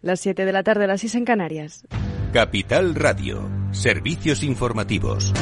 Las 7 de la tarde, las 6 en Canarias. Capital Radio. Servicios informativos.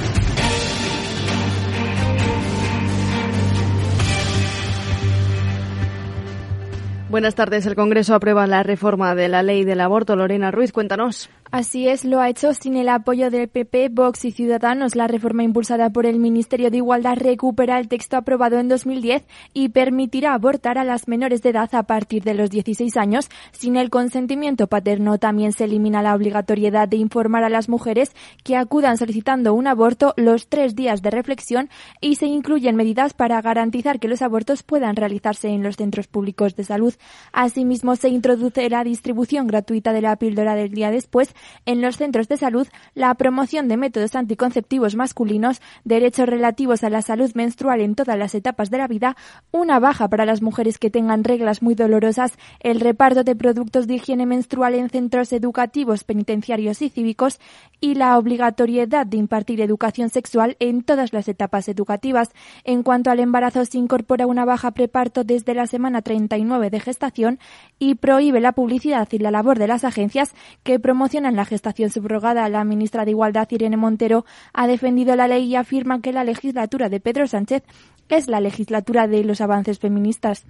Buenas tardes. El Congreso aprueba la reforma de la ley del aborto. Lorena Ruiz, cuéntanos. Así es, lo ha hecho sin el apoyo del PP, Vox y Ciudadanos. La reforma impulsada por el Ministerio de Igualdad recupera el texto aprobado en 2010 y permitirá abortar a las menores de edad a partir de los 16 años sin el consentimiento paterno. También se elimina la obligatoriedad de informar a las mujeres que acudan solicitando un aborto los tres días de reflexión y se incluyen medidas para garantizar que los abortos puedan realizarse en los centros públicos de salud. Asimismo, se introduce la distribución gratuita de la píldora del día después en los centros de salud, la promoción de métodos anticonceptivos masculinos, derechos relativos a la salud menstrual en todas las etapas de la vida, una baja para las mujeres que tengan reglas muy dolorosas, el reparto de productos de higiene menstrual en centros educativos, penitenciarios y cívicos y la obligatoriedad de impartir educación sexual en todas las etapas educativas. En cuanto al embarazo, se incorpora una baja preparto desde la semana 39 de gestación y prohíbe la publicidad y la labor de las agencias que promocionan en la gestación subrogada, la ministra de Igualdad, Irene Montero, ha defendido la ley y afirma que la legislatura de Pedro Sánchez es la legislatura de los avances feministas.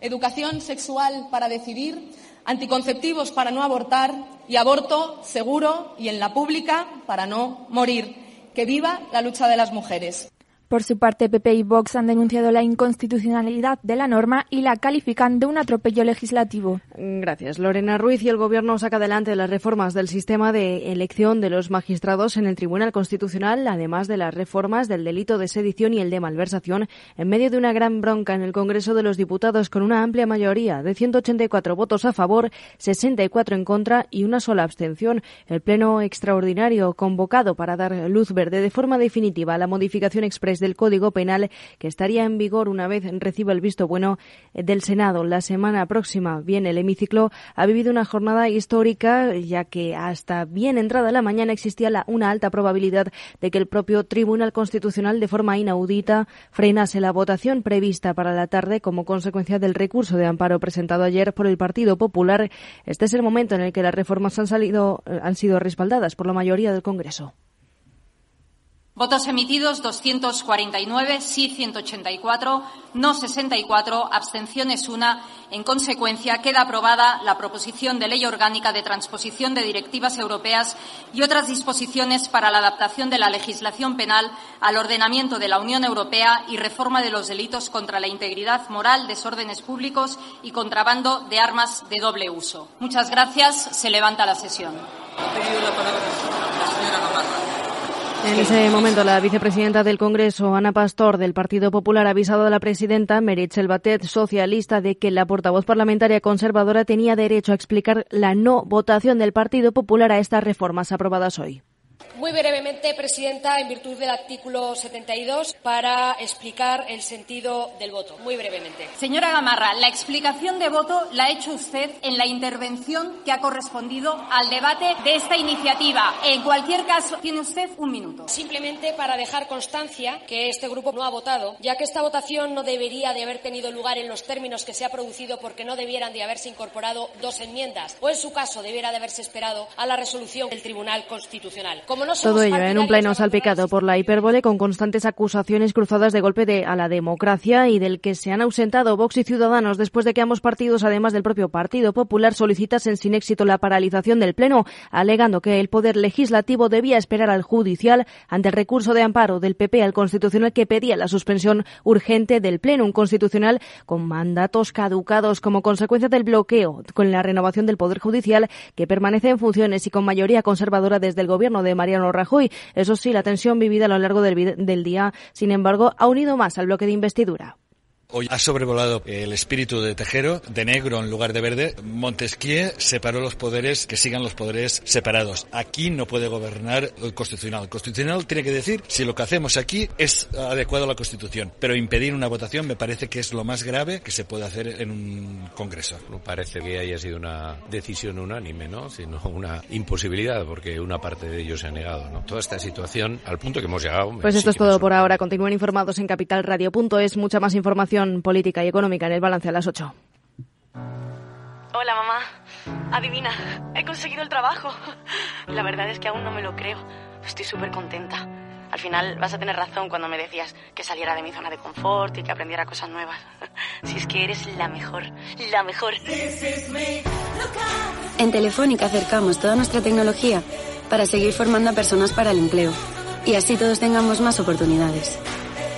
Educación sexual para decidir, anticonceptivos para no abortar y aborto seguro y en la pública para no morir. Que viva la lucha de las mujeres. Por su parte, PP y Vox han denunciado la inconstitucionalidad de la norma y la califican de un atropello legislativo. Gracias, Lorena Ruiz. Y el Gobierno saca adelante las reformas del sistema de elección de los magistrados en el Tribunal Constitucional, además de las reformas del delito de sedición y el de malversación, en medio de una gran bronca en el Congreso de los Diputados con una amplia mayoría de 184 votos a favor, 64 en contra y una sola abstención. El Pleno extraordinario convocado para dar luz verde de forma definitiva a la modificación expresa del Código Penal que estaría en vigor una vez reciba el visto bueno del Senado. La semana próxima, bien, el hemiciclo ha vivido una jornada histórica ya que hasta bien entrada la mañana existía la, una alta probabilidad de que el propio Tribunal Constitucional de forma inaudita frenase la votación prevista para la tarde como consecuencia del recurso de amparo presentado ayer por el Partido Popular. Este es el momento en el que las reformas han, salido, han sido respaldadas por la mayoría del Congreso. Votos emitidos 249, sí 184, no 64, abstenciones una. En consecuencia, queda aprobada la proposición de ley orgánica de transposición de directivas europeas y otras disposiciones para la adaptación de la legislación penal al ordenamiento de la Unión Europea y reforma de los delitos contra la integridad moral, desórdenes públicos y contrabando de armas de doble uso. Muchas gracias. Se levanta la sesión. En ese momento, la vicepresidenta del Congreso, Ana Pastor, del Partido Popular, ha avisado a la presidenta Meritxell Batet, socialista, de que la portavoz parlamentaria conservadora tenía derecho a explicar la no votación del Partido Popular a estas reformas aprobadas hoy. Muy brevemente, Presidenta, en virtud del artículo 72, para explicar el sentido del voto. Muy brevemente. Señora Gamarra, la explicación de voto la ha hecho usted en la intervención que ha correspondido al debate de esta iniciativa. En cualquier caso, tiene usted un minuto. Simplemente para dejar constancia que este grupo no ha votado, ya que esta votación no debería de haber tenido lugar en los términos que se ha producido porque no debieran de haberse incorporado dos enmiendas, o en su caso debiera de haberse esperado a la resolución del Tribunal Constitucional. Todo ello en un pleno salpicado por la hipérbole con constantes acusaciones cruzadas de golpe de, a la democracia y del que se han ausentado Vox y Ciudadanos después de que ambos partidos, además del propio Partido Popular, solicitasen sin éxito la paralización del pleno, alegando que el Poder Legislativo debía esperar al judicial ante el recurso de amparo del PP al Constitucional que pedía la suspensión urgente del pleno, un constitucional con mandatos caducados como consecuencia del bloqueo con la renovación del Poder Judicial que permanece en funciones y con mayoría conservadora desde el gobierno de María Mariano Rajoy. Eso sí, la tensión vivida a lo largo del, del día, sin embargo, ha unido más al bloque de investidura. Hoy ha sobrevolado el espíritu de Tejero, de negro en lugar de verde. Montesquieu separó los poderes, que sigan los poderes separados. Aquí no puede gobernar el constitucional. El constitucional tiene que decir si lo que hacemos aquí es adecuado a la Constitución. Pero impedir una votación me parece que es lo más grave que se puede hacer en un Congreso. No parece que haya sido una decisión unánime, ¿no? Sino una imposibilidad, porque una parte de ellos se ha negado, ¿no? Toda esta situación, al punto que hemos llegado. Pues esto es todo por ahora. Continúen informados en capitalradio.es. Mucha más información política y económica en el balance a las 8. Hola, mamá. Adivina, he conseguido el trabajo. La verdad es que aún no me lo creo. Estoy súper contenta. Al final vas a tener razón cuando me decías que saliera de mi zona de confort y que aprendiera cosas nuevas. Si es que eres la mejor, la mejor. En Telefónica acercamos toda nuestra tecnología para seguir formando a personas para el empleo y así todos tengamos más oportunidades.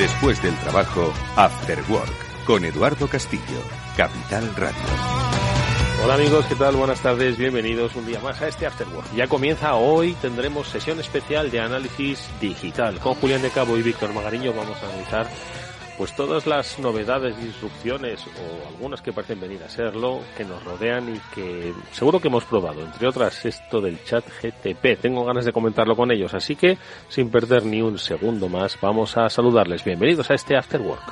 Después del trabajo, After Work, con Eduardo Castillo, Capital Radio. Hola amigos, ¿qué tal? Buenas tardes, bienvenidos un día más a este Afterwork. Ya comienza hoy, tendremos sesión especial de análisis digital. Con Julián de Cabo y Víctor Magariño vamos a analizar pues todas las novedades, disrupciones o algunas que parecen venir a serlo, que nos rodean y que seguro que hemos probado, entre otras esto del chat GTP. Tengo ganas de comentarlo con ellos, así que sin perder ni un segundo más, vamos a saludarles. Bienvenidos a este Afterwork.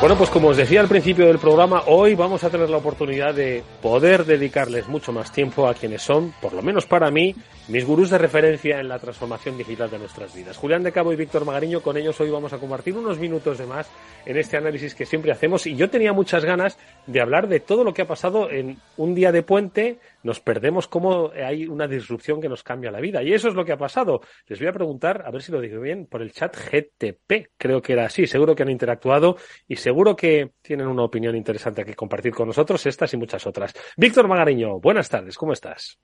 Bueno, pues como os decía al principio del programa, hoy vamos a tener la oportunidad de poder dedicarles mucho más tiempo a quienes son, por lo menos para mí, mis gurús de referencia en la transformación digital de nuestras vidas. Julián de Cabo y Víctor Magariño, con ellos hoy vamos a compartir unos minutos de más en este análisis que siempre hacemos y yo tenía muchas ganas de hablar de todo lo que ha pasado en un día de puente, nos perdemos cómo hay una disrupción que nos cambia la vida y eso es lo que ha pasado. Les voy a preguntar, a ver si lo digo bien, por el chat GTP, creo que era así, seguro que han interactuado y seguro que tienen una opinión interesante que compartir con nosotros, estas y muchas otras. Víctor Magariño, buenas tardes, ¿cómo estás?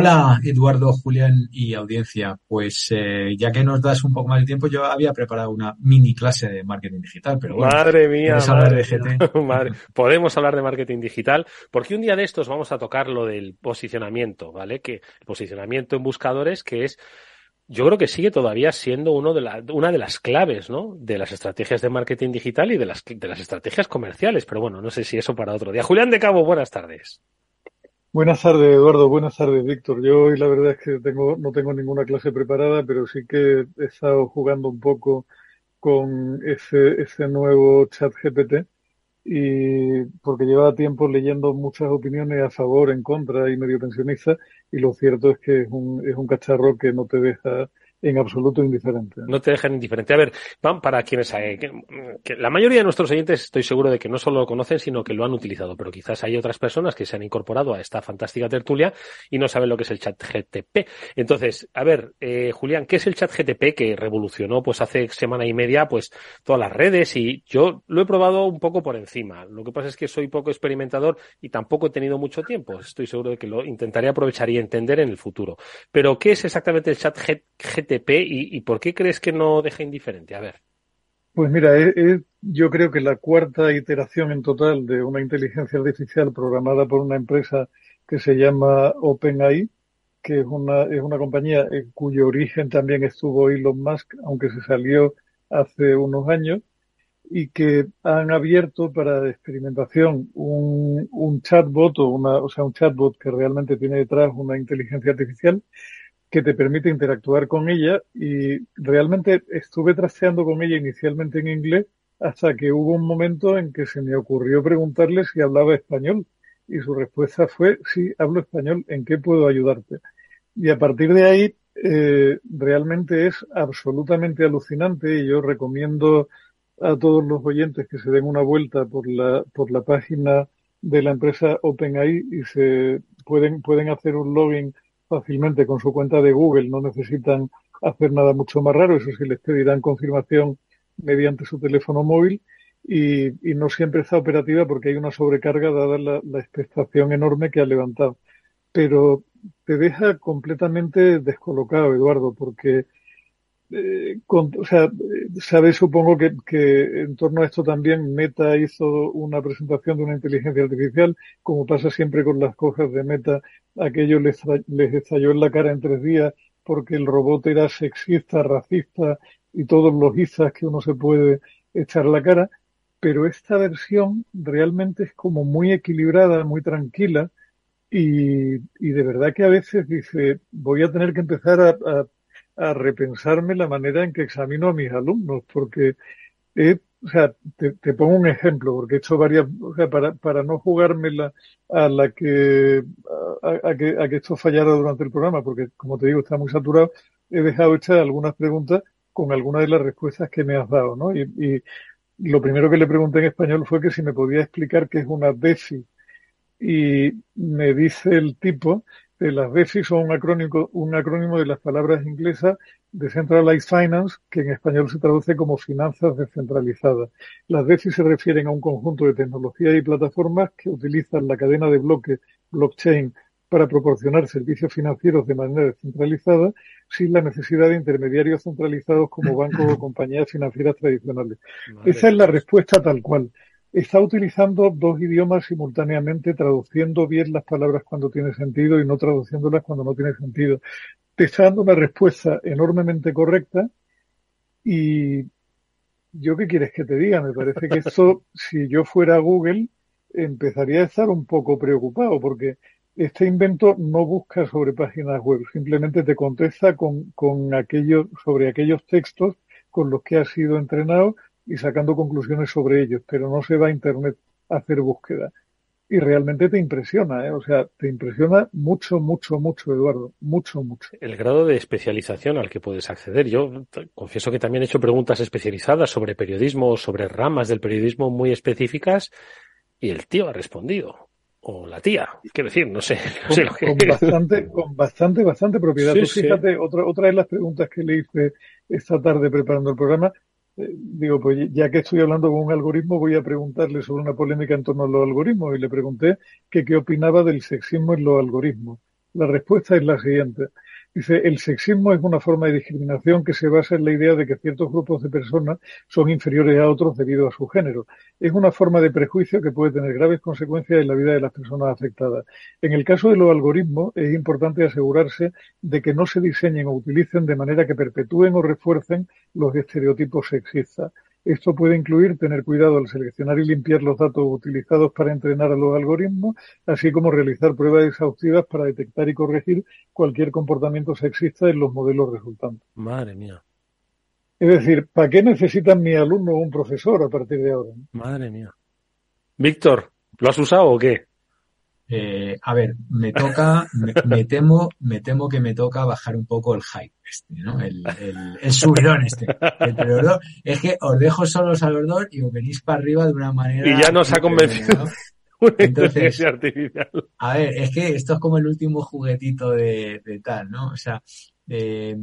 Hola Eduardo, Julián y audiencia. Pues eh, ya que nos das un poco más de tiempo, yo había preparado una mini clase de marketing digital, pero bueno, madre mía, madre, de podemos hablar de marketing digital, porque un día de estos vamos a tocar lo del posicionamiento, ¿vale? Que el posicionamiento en buscadores, que es yo creo que sigue todavía siendo uno de la, una de las claves, ¿no? De las estrategias de marketing digital y de las, de las estrategias comerciales. Pero bueno, no sé si eso para otro día. Julián de Cabo, buenas tardes. Buenas tardes, Eduardo. Buenas tardes, Víctor. Yo hoy la verdad es que tengo, no tengo ninguna clase preparada, pero sí que he estado jugando un poco con ese, nuevo chat GPT y porque llevaba tiempo leyendo muchas opiniones a favor, en contra y medio pensionista y lo cierto es que es un, es un cacharro que no te deja en absoluto indiferente. No te dejan indiferente. A ver, para quienes que, la mayoría de nuestros oyentes estoy seguro de que no solo lo conocen, sino que lo han utilizado, pero quizás hay otras personas que se han incorporado a esta fantástica tertulia y no saben lo que es el chat GTP. Entonces, a ver, eh, Julián, ¿qué es el chat GTP que revolucionó pues hace semana y media pues todas las redes y yo lo he probado un poco por encima. Lo que pasa es que soy poco experimentador y tampoco he tenido mucho tiempo. Estoy seguro de que lo intentaré aprovechar y entender en el futuro. Pero ¿qué es exactamente el chat GTP? Y, por qué crees que no deja indiferente? A ver. Pues mira, yo creo que la cuarta iteración en total de una inteligencia artificial programada por una empresa que se llama OpenAI, que es una, es una compañía en cuyo origen también estuvo Elon Musk, aunque se salió hace unos años, y que han abierto para experimentación un, un chatbot o una, o sea, un chatbot que realmente tiene detrás una inteligencia artificial que te permite interactuar con ella y realmente estuve trasteando con ella inicialmente en inglés hasta que hubo un momento en que se me ocurrió preguntarle si hablaba español y su respuesta fue sí, hablo español, ¿en qué puedo ayudarte? Y a partir de ahí eh, realmente es absolutamente alucinante y yo recomiendo a todos los oyentes que se den una vuelta por la, por la página de la empresa OpenAI y se pueden, pueden hacer un login fácilmente con su cuenta de Google, no necesitan hacer nada mucho más raro, eso sí les pedirán confirmación mediante su teléfono móvil y, no siempre está operativa porque hay una sobrecarga dada la, expectación enorme que ha levantado. Pero te deja completamente descolocado, Eduardo, porque eh, o sea, sabes, supongo que, que, en torno a esto también Meta hizo una presentación de una inteligencia artificial, como pasa siempre con las cosas de Meta, aquello les, les estalló en la cara en tres días porque el robot era sexista, racista y todos los izas que uno se puede echar la cara, pero esta versión realmente es como muy equilibrada, muy tranquila y, y de verdad que a veces dice, voy a tener que empezar a, a, a repensarme la manera en que examino a mis alumnos, porque he o sea, te, te, pongo un ejemplo, porque he hecho varias, o sea, para, para no jugármela a la que a, a, que, a que esto fallara durante el programa, porque como te digo, está muy saturado, he dejado hechas algunas preguntas con algunas de las respuestas que me has dado, ¿no? Y, y lo primero que le pregunté en español fue que si me podía explicar qué es una DEFI. Y me dice el tipo las DEFI son un acrónimo, un acrónimo de las palabras inglesas Decentralized Finance, que en español se traduce como finanzas descentralizadas. Las DEFI se refieren a un conjunto de tecnologías y plataformas que utilizan la cadena de bloques blockchain para proporcionar servicios financieros de manera descentralizada sin la necesidad de intermediarios centralizados como bancos o compañías financieras tradicionales. Esa es la respuesta tal cual. Está utilizando dos idiomas simultáneamente, traduciendo bien las palabras cuando tiene sentido y no traduciéndolas cuando no tiene sentido. Te está dando una respuesta enormemente correcta y yo qué quieres que te diga, me parece que esto, si yo fuera Google, empezaría a estar un poco preocupado porque este invento no busca sobre páginas web, simplemente te contesta con, con aquellos, sobre aquellos textos con los que has sido entrenado y sacando conclusiones sobre ellos, pero no se va a Internet a hacer búsqueda. Y realmente te impresiona, ¿eh? O sea, te impresiona mucho, mucho, mucho, Eduardo. Mucho, mucho. El grado de especialización al que puedes acceder. Yo confieso que también he hecho preguntas especializadas sobre periodismo, sobre ramas del periodismo muy específicas, y el tío ha respondido o la tía, quiero decir, no sé. No con, sé lo que... con, bastante, con bastante, bastante propiedad. Sí, Tú fíjate, sí. otra, otra de las preguntas que le hice esta tarde preparando el programa, digo, pues ya que estoy hablando con un algoritmo, voy a preguntarle sobre una polémica en torno a los algoritmos y le pregunté que qué opinaba del sexismo en los algoritmos. La respuesta es la siguiente. Dice, el sexismo es una forma de discriminación que se basa en la idea de que ciertos grupos de personas son inferiores a otros debido a su género. Es una forma de prejuicio que puede tener graves consecuencias en la vida de las personas afectadas. En el caso de los algoritmos, es importante asegurarse de que no se diseñen o utilicen de manera que perpetúen o refuercen los estereotipos sexistas. Esto puede incluir tener cuidado al seleccionar y limpiar los datos utilizados para entrenar a los algoritmos, así como realizar pruebas exhaustivas para detectar y corregir cualquier comportamiento sexista en los modelos resultantes. Madre mía. Es decir, ¿para qué necesitan mi alumno un profesor a partir de ahora? Madre mía. Víctor, ¿lo has usado o qué? Eh, a ver, me toca, me, me, temo, me temo que me toca bajar un poco el hype este, ¿no? El, el, el subidón este. El, pero no, es que os dejo solos a los dos y os venís para arriba de una manera. Y ya nos ha convencido. Entonces, artificial. a ver, es que esto es como el último juguetito de, de tal, ¿no? O sea, eh,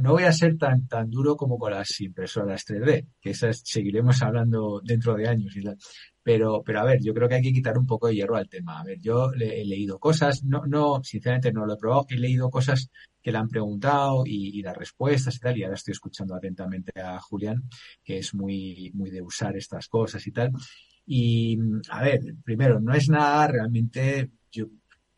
no voy a ser tan, tan duro como con las impresoras 3D, que esas seguiremos hablando dentro de años y tal. Pero, pero a ver, yo creo que hay que quitar un poco de hierro al tema. A ver, yo le, he leído cosas, no, no, sinceramente no lo he probado, he leído cosas que le han preguntado y, y las respuestas y tal, y ahora estoy escuchando atentamente a Julián, que es muy, muy de usar estas cosas y tal. Y, a ver, primero, no es nada realmente, yo,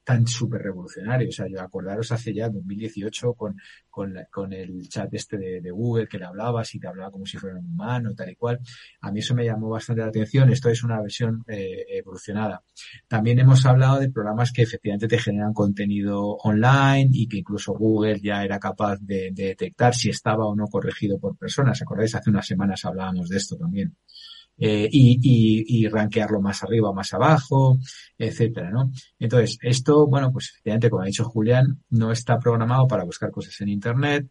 tan súper revolucionario. O sea, yo acordaros hace ya 2018 con, con, con el chat este de, de, Google que le hablabas y te hablaba como si fuera un humano, tal y cual. A mí eso me llamó bastante la atención. Esto es una versión eh, evolucionada. También hemos hablado de programas que efectivamente te generan contenido online y que incluso Google ya era capaz de, de detectar si estaba o no corregido por personas. ¿Acordáis? Hace unas semanas hablábamos de esto también eh, y, y, y rankearlo más arriba, más abajo, etcétera, ¿no? Entonces, esto, bueno, pues efectivamente, como ha dicho Julián, no está programado para buscar cosas en Internet.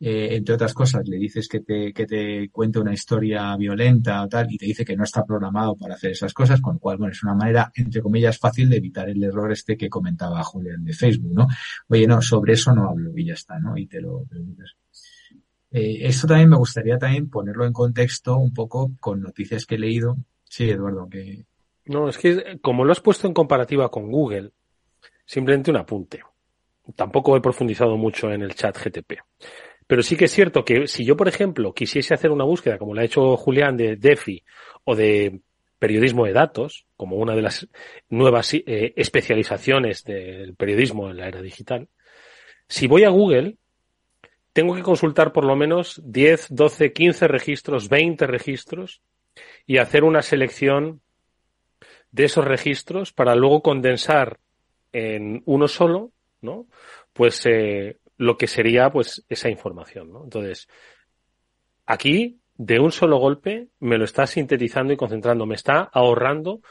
Eh, entre otras cosas, le dices que te, que te cuente una historia violenta o tal, y te dice que no está programado para hacer esas cosas, con lo cual, bueno, es una manera, entre comillas, fácil de evitar el error este que comentaba Julián de Facebook, ¿no? Oye, no, sobre eso no hablo y ya está, ¿no? Y te lo, te. Eh, esto también me gustaría también ponerlo en contexto un poco con noticias que he leído. Sí, Eduardo, que... No, es que como lo has puesto en comparativa con Google, simplemente un apunte. Tampoco he profundizado mucho en el chat GTP. Pero sí que es cierto que si yo, por ejemplo, quisiese hacer una búsqueda, como la ha hecho Julián, de DeFi o de periodismo de datos, como una de las nuevas eh, especializaciones del periodismo en la era digital, si voy a Google, tengo que consultar por lo menos 10, 12, 15 registros, 20 registros y hacer una selección de esos registros para luego condensar en uno solo, ¿no? Pues eh, lo que sería pues esa información, ¿no? Entonces, aquí de un solo golpe me lo está sintetizando y concentrando, me está ahorrando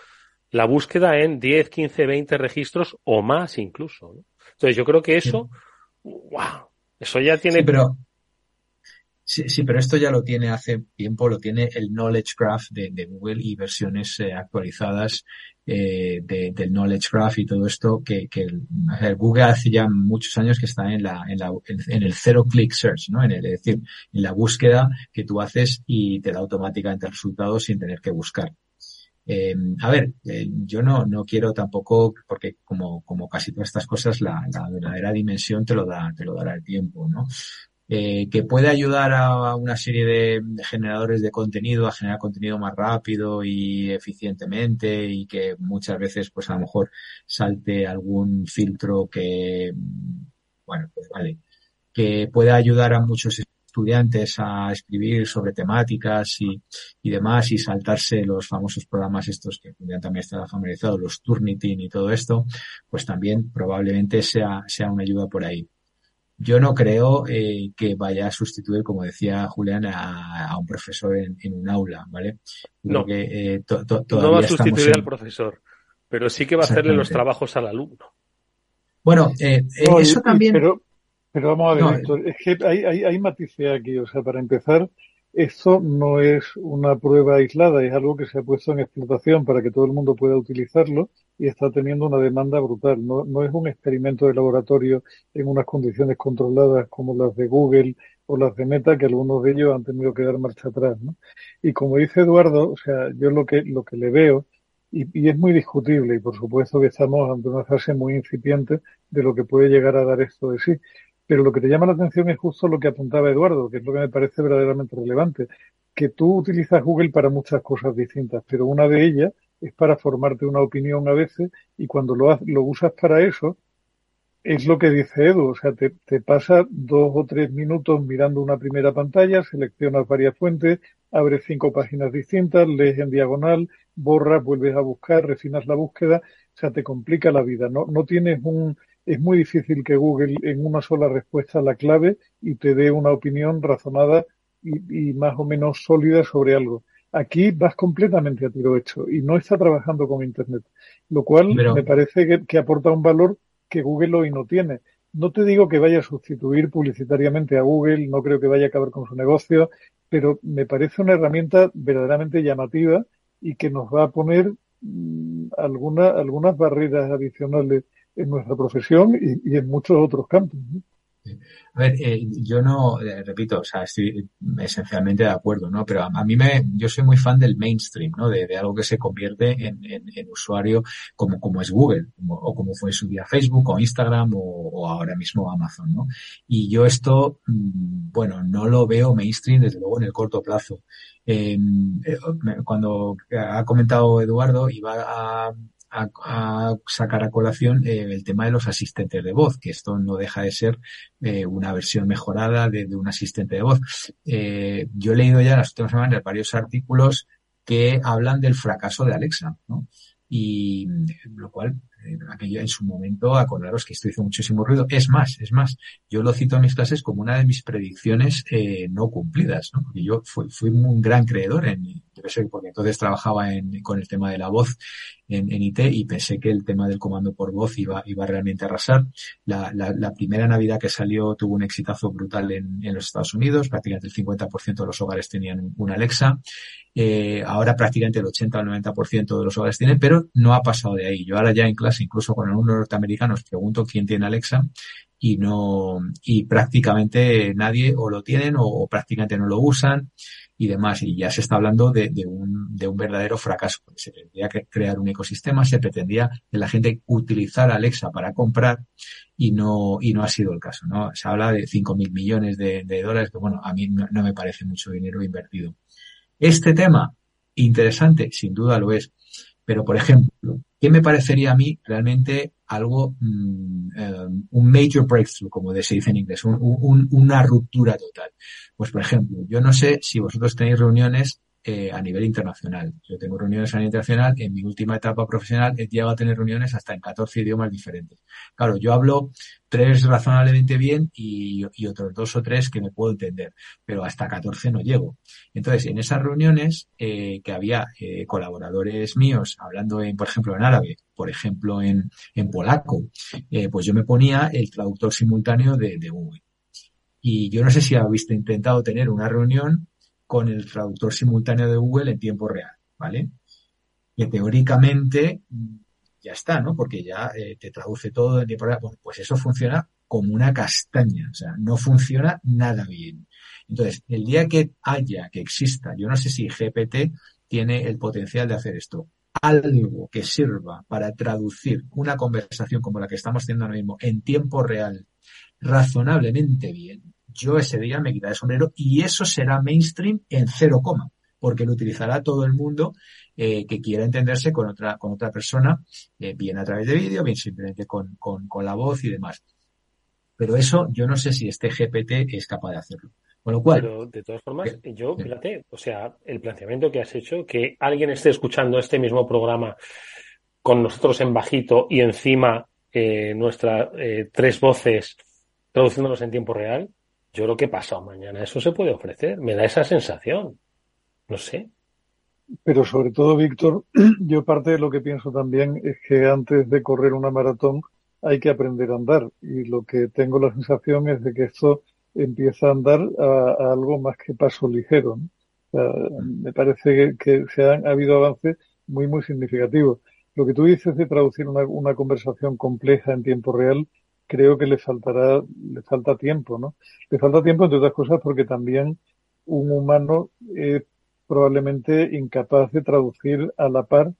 la búsqueda en 10, 15, 20 registros o más incluso. ¿no? Entonces yo creo que eso, wow, eso ya tiene... pero, Sí, sí, pero esto ya lo tiene hace tiempo, lo tiene el Knowledge Graph de, de Google y versiones eh, actualizadas eh, de, del Knowledge Graph y todo esto que, que Google hace ya muchos años que está en la, en la, en el zero click search, ¿no? En el, es decir, en la búsqueda que tú haces y te da automáticamente resultados sin tener que buscar. Eh, a ver, eh, yo no, no quiero tampoco, porque como, como casi todas estas cosas, la, la verdadera dimensión te lo da, te lo dará el tiempo, ¿no? eh, que puede ayudar a una serie de, generadores de contenido a generar contenido más rápido y eficientemente y que muchas veces pues a lo mejor salte algún filtro que bueno pues vale que pueda ayudar a muchos estudiantes a escribir sobre temáticas y, y demás y saltarse los famosos programas estos que ya también está familiarizado, los Turnitin y todo esto, pues también probablemente sea, sea una ayuda por ahí yo no creo eh, que vaya a sustituir, como decía Julián, a, a un profesor en, en, un aula, ¿vale? No, que, eh, to, to, no va a sustituir en... al profesor, pero sí que va a hacerle los trabajos al alumno. Bueno, eh, no, eso y, también... Pero, pero vamos a ver, no, Héctor, es que hay, hay, hay matices aquí, o sea, para empezar, esto no es una prueba aislada, es algo que se ha puesto en explotación para que todo el mundo pueda utilizarlo y está teniendo una demanda brutal. No, no es un experimento de laboratorio en unas condiciones controladas como las de Google o las de Meta, que algunos de ellos han tenido que dar marcha atrás. ¿no? Y como dice Eduardo, o sea, yo lo que, lo que le veo, y, y es muy discutible, y por supuesto que estamos ante una fase muy incipiente de lo que puede llegar a dar esto de sí, pero lo que te llama la atención es justo lo que apuntaba Eduardo, que es lo que me parece verdaderamente relevante, que tú utilizas Google para muchas cosas distintas, pero una de ellas es para formarte una opinión a veces y cuando lo, lo usas para eso, es lo que dice Edu, o sea, te, te pasa dos o tres minutos mirando una primera pantalla, seleccionas varias fuentes, abres cinco páginas distintas, lees en diagonal, borras, vuelves a buscar, refinas la búsqueda, o sea, te complica la vida, no, no tienes un, es muy difícil que Google en una sola respuesta la clave y te dé una opinión razonada y, y, más o menos sólida sobre algo. Aquí vas completamente a tiro hecho y no está trabajando con Internet, lo cual Pero... me parece que, que, aporta un valor que Google hoy no tiene. No te digo que vaya a sustituir publicitariamente a Google, no creo que vaya a acabar con su negocio, pero me parece una herramienta verdaderamente llamativa y que nos va a poner mmm, alguna, algunas barreras adicionales en nuestra profesión y, en muchos otros campos. ¿no? A ver, eh, yo no, eh, repito, o sea, estoy esencialmente de acuerdo, ¿no? Pero a, mí me, yo soy muy fan del mainstream, ¿no? De, algo que se convierte en, en, en usuario como, como es Google, o como fue su día Facebook o Instagram o, o, ahora mismo Amazon, ¿no? Y yo esto, mm, bueno, no lo veo mainstream desde luego en el corto plazo. Eh, cuando ha comentado Eduardo, iba a, a, sacar a colación eh, el tema de los asistentes de voz, que esto no deja de ser eh, una versión mejorada de, un asistente de voz. Eh, yo he leído ya las últimas semanas varios artículos que hablan del fracaso de Alexa, ¿no? Y lo cual, eh, aquello en su momento, acordaros que esto hizo muchísimo ruido. Es más, es más, yo lo cito en mis clases como una de mis predicciones eh, no cumplidas, ¿no? Porque yo fui, fui un gran creedor en, yo sé, porque entonces trabajaba en, con el tema de la voz en, en, IT y pensé que el tema del comando por voz iba, iba realmente a arrasar. La, la, la primera Navidad que salió tuvo un exitazo brutal en, en los Estados Unidos, prácticamente el 50% de los hogares tenían una Alexa. Eh, ahora prácticamente el 80 o el 90% de los hogares tienen, pero no ha pasado de ahí. Yo ahora ya en clase, incluso con alumnos norteamericanos, pregunto quién tiene Alexa y no, y prácticamente nadie o lo tienen o, prácticamente no lo usan y demás. Y ya se está hablando de, un, de un verdadero fracaso. Se pretendía crear un ecosistema, se pretendía que la gente utilizara Alexa para comprar y no, y no ha sido el caso. ¿no? Se habla de 5 mil millones de, dólares, que bueno, a mí no me parece mucho dinero invertido. Este tema, interesante, sin duda lo es. Pero, por ejemplo, ¿Qué me parecería a mí realmente algo, mm, eh, un major breakthrough, como se dice en inglés, una ruptura total? Pues, por ejemplo, yo no sé si vosotros tenéis reuniones eh, a nivel internacional. Yo tengo reuniones a nivel internacional. En mi última etapa profesional he llegado a tener reuniones hasta en 14 idiomas diferentes. Claro, yo hablo tres razonablemente bien y, otros dos o tres que me puedo entender, pero hasta 14 no llego. Entonces, en esas reuniones eh, que había eh, colaboradores míos hablando, en, por ejemplo, en árabe, por ejemplo, en, en polaco, pues yo me ponía el traductor simultáneo de, de Google. Y yo no sé si habéis intentado tener una reunión con el traductor simultáneo de Google en tiempo real, ¿vale? Que teóricamente mm, ya está, ¿no? Porque ya eh, te traduce todo en tiempo real. Pues eso funciona como una castaña, o sea, no funciona nada bien. Entonces, el día que haya, que exista, yo no sé si GPT tiene el potencial de hacer esto, algo que sirva para traducir una conversación como la que estamos teniendo ahora mismo en tiempo real razonablemente bien, yo ese día me quitaré el sombrero y eso será mainstream en cero coma, porque lo utilizará todo el mundo eh, que quiera entenderse con otra, con otra persona, eh, bien a través de vídeo, bien simplemente con, con, con la voz y demás. Pero eso yo no sé si este GPT es capaz de hacerlo. Con lo cual. Pero de todas formas, yo, fíjate, o sea, el planteamiento que has hecho, que alguien esté escuchando este mismo programa con nosotros en bajito y encima eh, nuestras eh, tres voces traduciéndonos en tiempo real, yo creo que pasado mañana eso se puede ofrecer. Me da esa sensación. No sé. Pero sobre todo, Víctor, yo parte de lo que pienso también es que antes de correr una maratón hay que aprender a andar. Y lo que tengo la sensación es de que esto empieza a andar a, algo más que paso ligero. me parece que, se han ha habido avances muy, muy significativos. Lo que tú dices de traducir una, una conversación compleja en tiempo real creo que le faltará, le falta tiempo, ¿no? Le falta tiempo, entre otras cosas, porque también un humano es probablemente incapaz de traducir a la par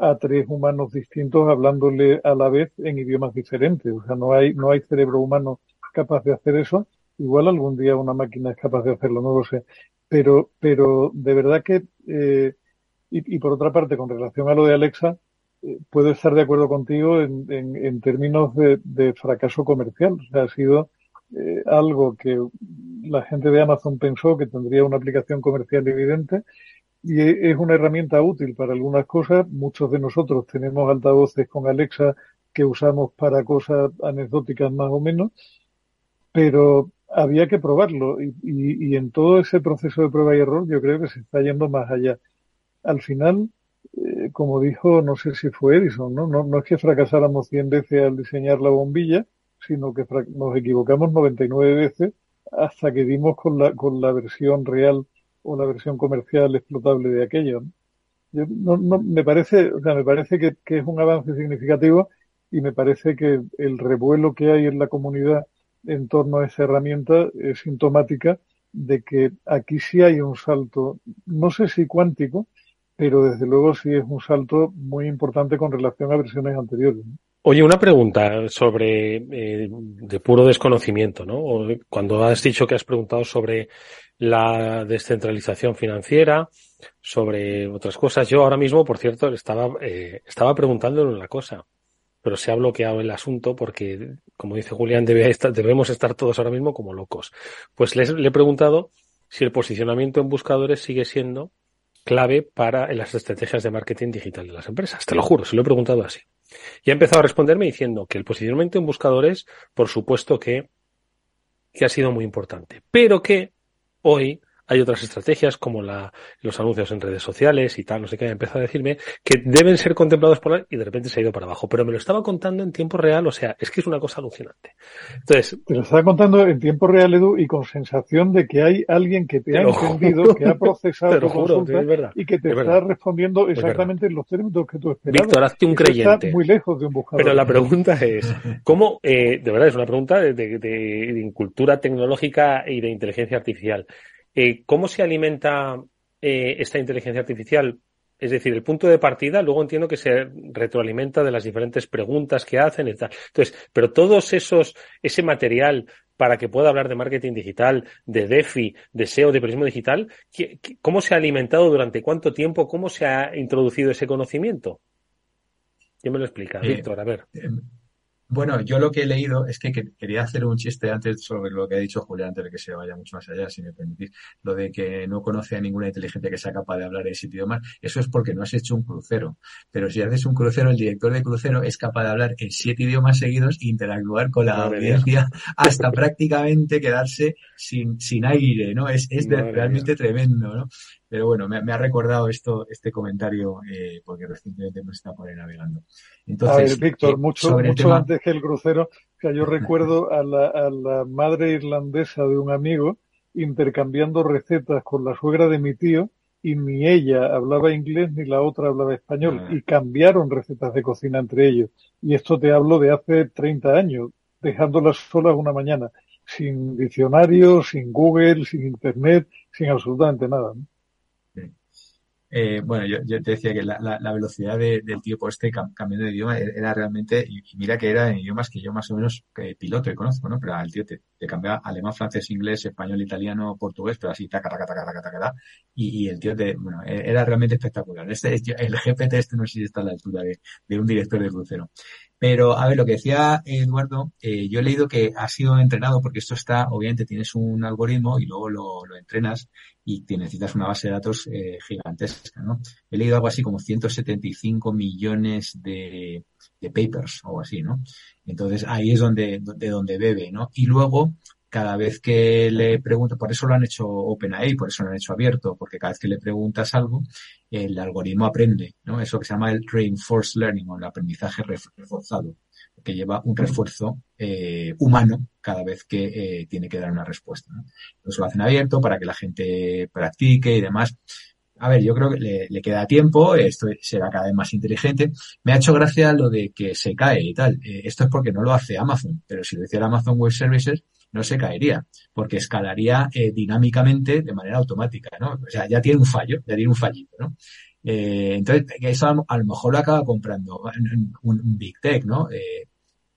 a tres humanos distintos hablándole a la vez en idiomas diferentes. O sea, no hay, no hay cerebro humano capaz de hacer eso. Igual algún día una máquina es capaz de hacerlo, no lo sé. Pero, pero de verdad que, eh, y, y por otra parte, con relación a lo de Alexa, puedo estar de acuerdo contigo en, en, términos de, fracaso comercial. O sea, ha sido eh, algo que la gente de Amazon pensó que tendría una aplicación comercial evidente y es una herramienta útil para algunas cosas. Muchos de nosotros tenemos altavoces con Alexa que usamos para cosas anecdóticas más o menos, pero había que probarlo y, y en todo ese proceso de prueba y error yo creo que se está yendo más allá. Al final, eh, como dijo, no sé si fue Edison, ¿no? ¿no? es que fracasáramos 100 veces al diseñar la bombilla, sino que nos equivocamos 99 veces hasta que dimos con la, con la versión real o la versión comercial explotable de aquello. ¿no? no, me parece, o sea, me parece que, que es un avance significativo y me parece que el revuelo que hay en la comunidad en torno a esa herramienta es sintomática de que aquí sí hay un salto, no sé si cuántico, pero desde luego sí es un salto muy importante con relación a versiones anteriores. Oye, una pregunta sobre eh, de puro desconocimiento, ¿no? Cuando has dicho que has preguntado sobre la descentralización financiera, sobre otras cosas, yo ahora mismo, por cierto, estaba eh, estaba preguntándole una cosa, pero se ha bloqueado el asunto porque, como dice Julián, debe estar, debemos estar todos ahora mismo como locos. Pues le he preguntado si el posicionamiento en buscadores sigue siendo clave para las estrategias de marketing digital de las empresas. Te lo juro, se lo he preguntado así. Y ha empezado a responderme diciendo que el posicionamiento en buscadores, por supuesto que, que ha sido muy importante, pero que hoy hay otras estrategias como la, los anuncios en redes sociales y tal, no sé qué, empezado a decirme que deben ser contemplados por él y de repente se ha ido para abajo. Pero me lo estaba contando en tiempo real, o sea, es que es una cosa alucinante. Entonces. Te lo estaba contando en tiempo real, Edu, y con sensación de que hay alguien que te, ha entendido, que ha procesado tu consulta y que te está respondiendo exactamente en los términos que tú esperabas. Víctor, hazte un creyente. muy lejos de un buscador. Pero la pregunta es, ¿cómo, eh, de verdad es una pregunta de, de, de cultura tecnológica y de inteligencia artificial? Eh, ¿Cómo se alimenta eh, esta inteligencia artificial? Es decir, el punto de partida, luego entiendo que se retroalimenta de las diferentes preguntas que hacen y tal. Entonces, pero todos esos, ese material para que pueda hablar de marketing digital, de DeFi, de SEO, de periodismo digital, ¿cómo se ha alimentado durante cuánto tiempo? ¿Cómo se ha introducido ese conocimiento? ¿Quién me lo explica? Eh, Víctor, a ver. Bueno, yo lo que he leído es que, quería hacer un chiste antes sobre lo que ha dicho Julián, antes de que se vaya mucho más allá, si me permitís. Lo de que no conoce a ninguna inteligencia que sea capaz de hablar ese idioma, eso es porque no has hecho un crucero. Pero si haces un crucero, el director de crucero es capaz de hablar en siete idiomas seguidos e interactuar con la audiencia hasta prácticamente quedarse sin, sin aire, ¿no? Es, es realmente tremendo, ¿no? Pero bueno, me, ha recordado esto, este comentario, eh, porque recientemente me está por ahí navegando. Entonces, a ver, Víctor, eh, mucho, mucho antes que el crucero, que yo recuerdo a la, a la madre irlandesa de un amigo intercambiando recetas con la suegra de mi tío y ni ella hablaba inglés ni la otra hablaba español ah. y cambiaron recetas de cocina entre ellos. Y esto te hablo de hace 30 años, dejándolas solas una mañana, sin diccionario, sin Google, sin Internet, sin absolutamente nada. ¿no? Eh, bueno, yo, te decía que la, velocidad del tipo este cambiando de idioma e-, era realmente, y, mira que era en idiomas que yo más o menos eh, piloto y conozco, ¿no? Pero el tío te, te cambia alemán, francés, inglés, español, italiano, portugués, pero así, taca, taca, taca, taca, taca, y, y el tío te, bueno, e-, era realmente espectacular. Este, el GPT este no sé si está a la altura de, de un director de crucero. Pero, a ver, lo que decía Eduardo, eh, yo he leído que ha sido entrenado, porque esto está, obviamente tienes un algoritmo y luego lo, lo entrenas y necesitas una base de datos eh, gigantesca, ¿no? He leído algo así como 175 millones de, de papers o así, ¿no? Entonces ahí es donde, de donde bebe, ¿no? Y luego, cada vez que le pregunto, por eso lo han hecho OpenAI, por eso lo han hecho abierto, porque cada vez que le preguntas algo, el algoritmo aprende, ¿no? Eso que se llama el reinforced learning o el aprendizaje reforzado que lleva un refuerzo eh, humano cada vez que eh, tiene que dar una respuesta. ¿no? Eso lo hacen abierto para que la gente practique y demás. A ver, yo creo que le, queda tiempo, esto será cada vez más inteligente. Me ha hecho gracia lo de que se cae y tal. Eh, esto es porque no lo hace Amazon, pero si lo hiciera Amazon Web Services, no se caería, porque escalaría dinámicamente de manera automática, ¿no? O sea, ya tiene un fallo, ya tiene un fallito, ¿no? Eh, entonces, eso a, lo mejor lo acaba comprando un, Big Tech, ¿no? Eh,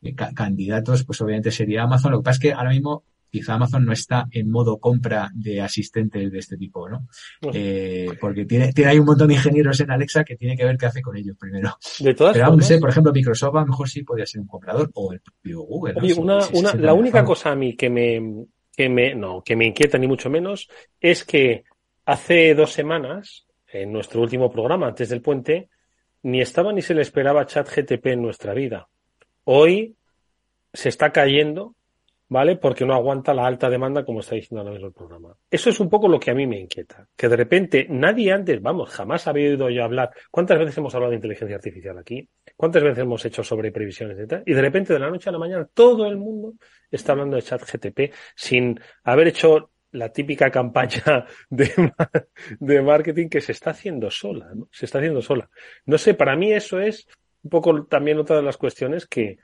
eh candidatos, pues obviamente sería Amazon. Lo que pasa es que ahora mismo quizá Amazon no está en modo compra de asistentes de este tipo, ¿no? Eh, porque tiene, tiene hay un montón de ingenieros en Alexa que tiene que ver qué hace con ellos primero. De todas Pero no sé, por ejemplo, Microsoft a lo mejor sí podría ser un comprador o el propio Google. una, una, la única cosa a mí que me, que me, no, que me inquieta ni mucho menos es que hace dos semanas en nuestro último programa, antes del puente, ni estaba ni se le esperaba chat GTP en nuestra vida. Hoy se está cayendo, ¿vale? Porque no aguanta la alta demanda como está diciendo ahora mismo el programa. Eso es un poco lo que a mí me inquieta. Que de repente nadie antes, vamos, jamás había oído yo hablar. ¿Cuántas veces hemos hablado de inteligencia artificial aquí? ¿Cuántas veces hemos hecho sobre previsiones y tal? Y de repente de la noche a la mañana todo el mundo está hablando de chat GTP sin haber hecho la típica campaña de, de marketing que se está haciendo sola, ¿no? Se está haciendo sola. No sé, para mí eso es un poco también otra de las cuestiones que,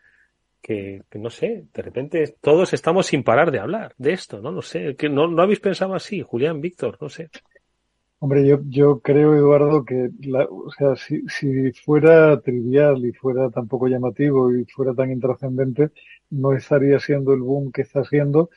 que, no sé, de repente todos estamos sin parar de hablar de esto, ¿no? No sé, que no, no habéis pensado así, Julián, Víctor, no sé. Hombre, yo, yo creo, Eduardo, que la, o sea, si, si fuera trivial y fuera tan poco llamativo y fuera tan intrascendente, no estaría siendo el boom que está siendo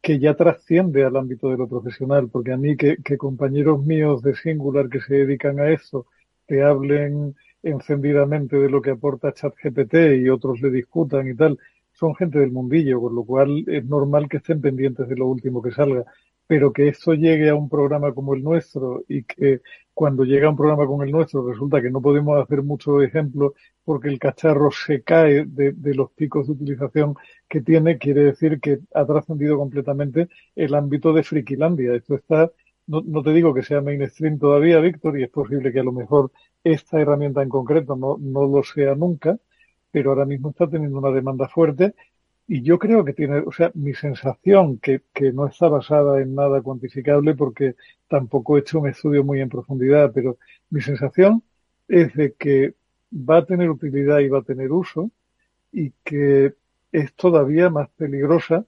que ya trasciende al ámbito de lo profesional, porque a mí que, compañeros míos de Singular que se dedican a eso te hablen encendidamente de lo que aporta ChatGPT y otros le discutan y tal, son gente del mundillo, con lo cual es normal que estén pendientes de lo último que salga pero que esto llegue a un programa como el nuestro y que cuando llega a un programa como el nuestro resulta que no podemos hacer mucho ejemplo porque el cacharro se cae de, los picos de utilización que tiene, quiere decir que ha trascendido completamente el ámbito de Frikilandia. Esto está, no, no te digo que sea mainstream todavía, Víctor, y es posible que a lo mejor esta herramienta en concreto no, no lo sea nunca, pero ahora mismo está teniendo una demanda fuerte y yo creo que tiene, o sea, mi sensación, que, que no está basada en nada cuantificable porque tampoco he hecho un estudio muy en profundidad, pero mi sensación es de que va a tener utilidad y va a tener uso y que es todavía más peligrosa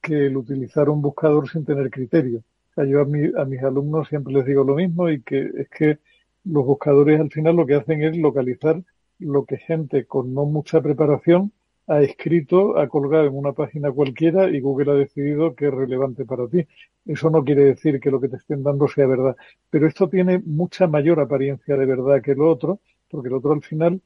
que el utilizar un buscador sin tener criterio. Yo a, a mis alumnos siempre les digo lo mismo y que es que los buscadores al final lo que hacen es localizar lo que gente con no mucha preparación ha escrito, ha colgado en una página cualquiera y Google ha decidido que es relevante para ti. Eso no quiere decir que lo que te estén dando sea verdad, pero esto tiene mucha mayor apariencia de verdad que lo otro, porque el otro al final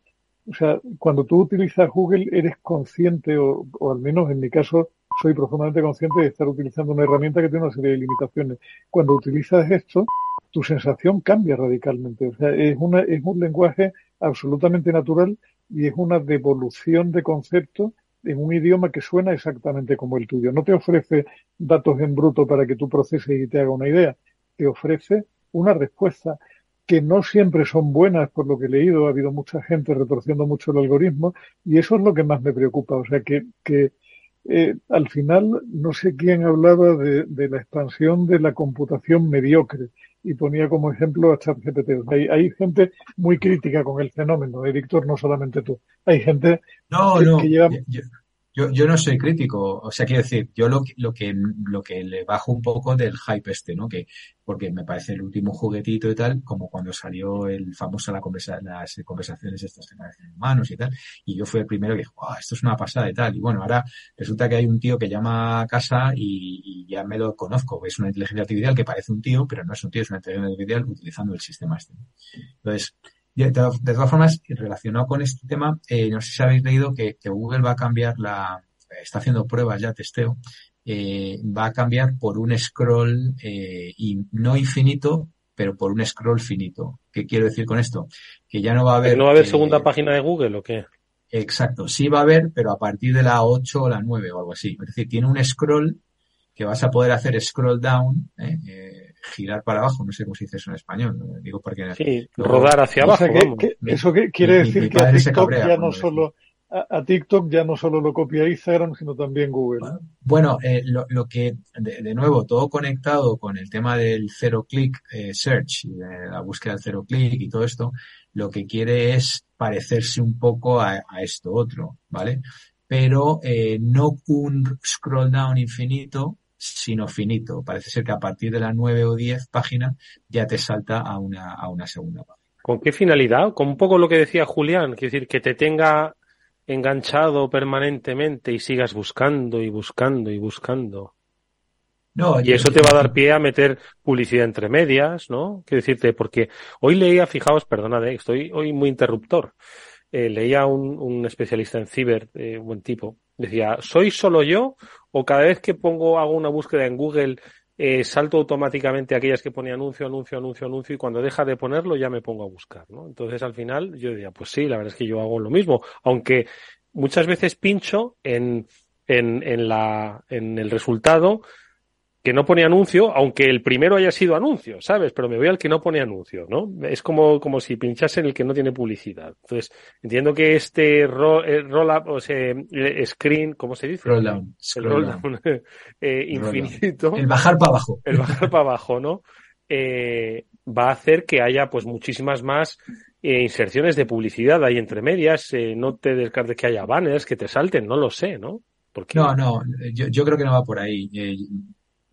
O sea, cuando tú utilizas Google eres consciente, o, o al menos en mi caso soy profundamente consciente de estar utilizando una herramienta que tiene una serie de limitaciones. Cuando utilizas esto, tu sensación cambia radicalmente. O sea, es, una, es un lenguaje absolutamente natural y es una devolución de conceptos en un idioma que suena exactamente como el tuyo. No te ofrece datos en bruto para que tú proceses y te haga una idea. Te ofrece una respuesta que no siempre son buenas, por lo que he leído. Ha habido mucha gente retorciendo mucho el algoritmo y eso es lo que más me preocupa. O sea, que, que eh, al final no sé quién hablaba de, de, la expansión de la computación mediocre y ponía como ejemplo a ChatGPT. Hay, hay gente muy crítica con el fenómeno, ¿eh, Víctor? No solamente tú. Hay gente no, que, no, que lleva... Yo, yo, yo, no soy crítico, o sea, quiero decir, yo lo, lo que lo que le bajo un poco del hype este, ¿no? Que porque me parece el último juguetito y tal, como cuando salió el famoso la conversa, las conversaciones estas que parecen humanos y tal, y yo fui el primero que dijo, esto es una pasada y tal, y bueno, ahora resulta que hay un tío que llama a casa y, y ya me lo conozco, es una inteligencia artificial que parece un tío, pero no es un tío, es una inteligencia artificial utilizando el sistema este. Entonces, de, de, todas formas, relacionado con este tema, eh, no sé si habéis leído que, que, Google va a cambiar la, está haciendo pruebas ya, testeo, eh, va a cambiar por un scroll eh, y no infinito, pero por un scroll finito. ¿Qué quiero decir con esto? Que ya no va a haber. ¿No va a haber segunda página de Google o qué? Exacto, sí va a haber, pero a partir de la 8 o la 9 o algo así. Es decir, tiene un scroll que vas a poder hacer scroll down, ¿eh? Girar para abajo, no sé cómo se dice eso en español, digo porque... Sí, rodar hacia abajo. O sea, que, que, eso que quiere mi, decir mi que a TikTok ya no solo... A, a, TikTok ya no solo lo copia Instagram, sino también Google. Bueno, eh, lo, lo, que, de, de, nuevo, todo conectado con el tema del cero click eh, search, y de la búsqueda del cero click y todo esto, lo que quiere es parecerse un poco a, a esto otro, ¿vale? Pero eh, no un scroll down infinito, sino finito. Parece ser que a partir de las nueve o diez páginas ya te salta a una, a una segunda página. ¿Con qué finalidad? Con un poco lo que decía Julián, es decir, que te tenga enganchado permanentemente y sigas buscando y buscando y buscando. No, y eso te va a dar pie a meter publicidad entre medias, ¿no? Quiero decirte, porque hoy leía, fijaos, perdonad, estoy hoy muy interruptor. Eh, leía un, un, especialista en ciber, eh, buen tipo, decía, ¿soy solo yo o cada vez que pongo, hago una búsqueda en Google, eh, salto automáticamente aquellas que pone anuncio, anuncio, anuncio, anuncio y cuando deja de ponerlo ya me pongo a buscar, ¿no? Entonces al final yo diría, pues sí, la verdad es que yo hago lo mismo, aunque muchas veces pincho en, en, en la, en el resultado que no pone anuncio, aunque el primero haya sido anuncio, ¿sabes? Pero me voy al que no pone anuncio, ¿no? Es como, como si pinchase en el que no tiene publicidad. Entonces, entiendo que este roll, eh, roll up, o sea, eh, screen, ¿cómo se dice? Roll down. El roll down, eh, infinito. El bajar para abajo. El bajar para abajo, ¿no? Eh, va a hacer que haya, pues, muchísimas más eh, inserciones de publicidad ahí entre medias. Eh, no te descartes que haya banners que te salten, no lo sé, ¿no? Porque... No, no, yo, yo creo que no va por ahí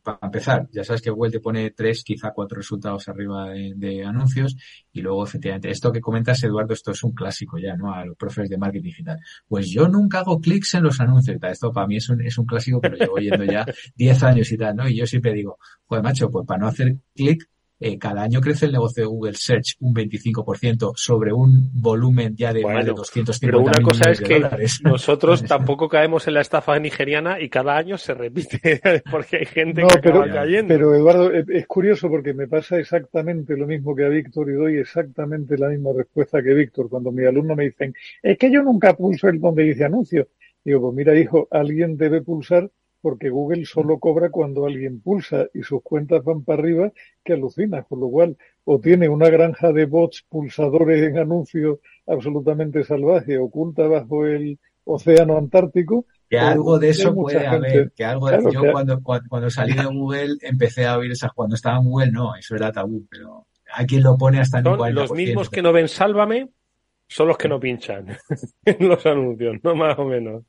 para empezar, ya sabes que Google te pone tres, quizá cuatro resultados arriba de, anuncios y luego efectivamente esto que comentas Eduardo, esto es un clásico ya, ¿no? A los profes de marketing digital. Pues yo nunca hago clics en los anuncios, tal. esto para mí es un, es un clásico que lo llevo oyendo ya 10 años y tal, ¿no? Y yo siempre digo, pues macho, pues para no hacer clic eh, cada año crece el negocio de Google Search un 25% sobre un volumen ya de bueno, más de 250 Pero una cosa es que nosotros tampoco caemos en la estafa nigeriana y cada año se repite porque hay gente no, que pero, acaba cayendo. Pero Eduardo, es curioso porque me pasa exactamente lo mismo que a Víctor y doy exactamente la misma respuesta que Víctor cuando mis alumnos me dicen, es que yo nunca pulso el donde dice anuncio. Digo, pues mira hijo, alguien debe pulsar porque Google solo cobra cuando alguien pulsa y sus cuentas van para arriba que alucina, con lo cual o tiene una granja de bots pulsadores en anuncios absolutamente salvaje oculta bajo el océano Antártico. Que algo de eso puede gente. haber, que algo de claro, yo cuando, cuando salí de Google empecé a oír esas, cuando estaba en Google no, eso era tabú, pero hay quien lo pone hasta en un Los mismos que no ven Sálvame son los que no pinchan en los anuncios, no más o menos.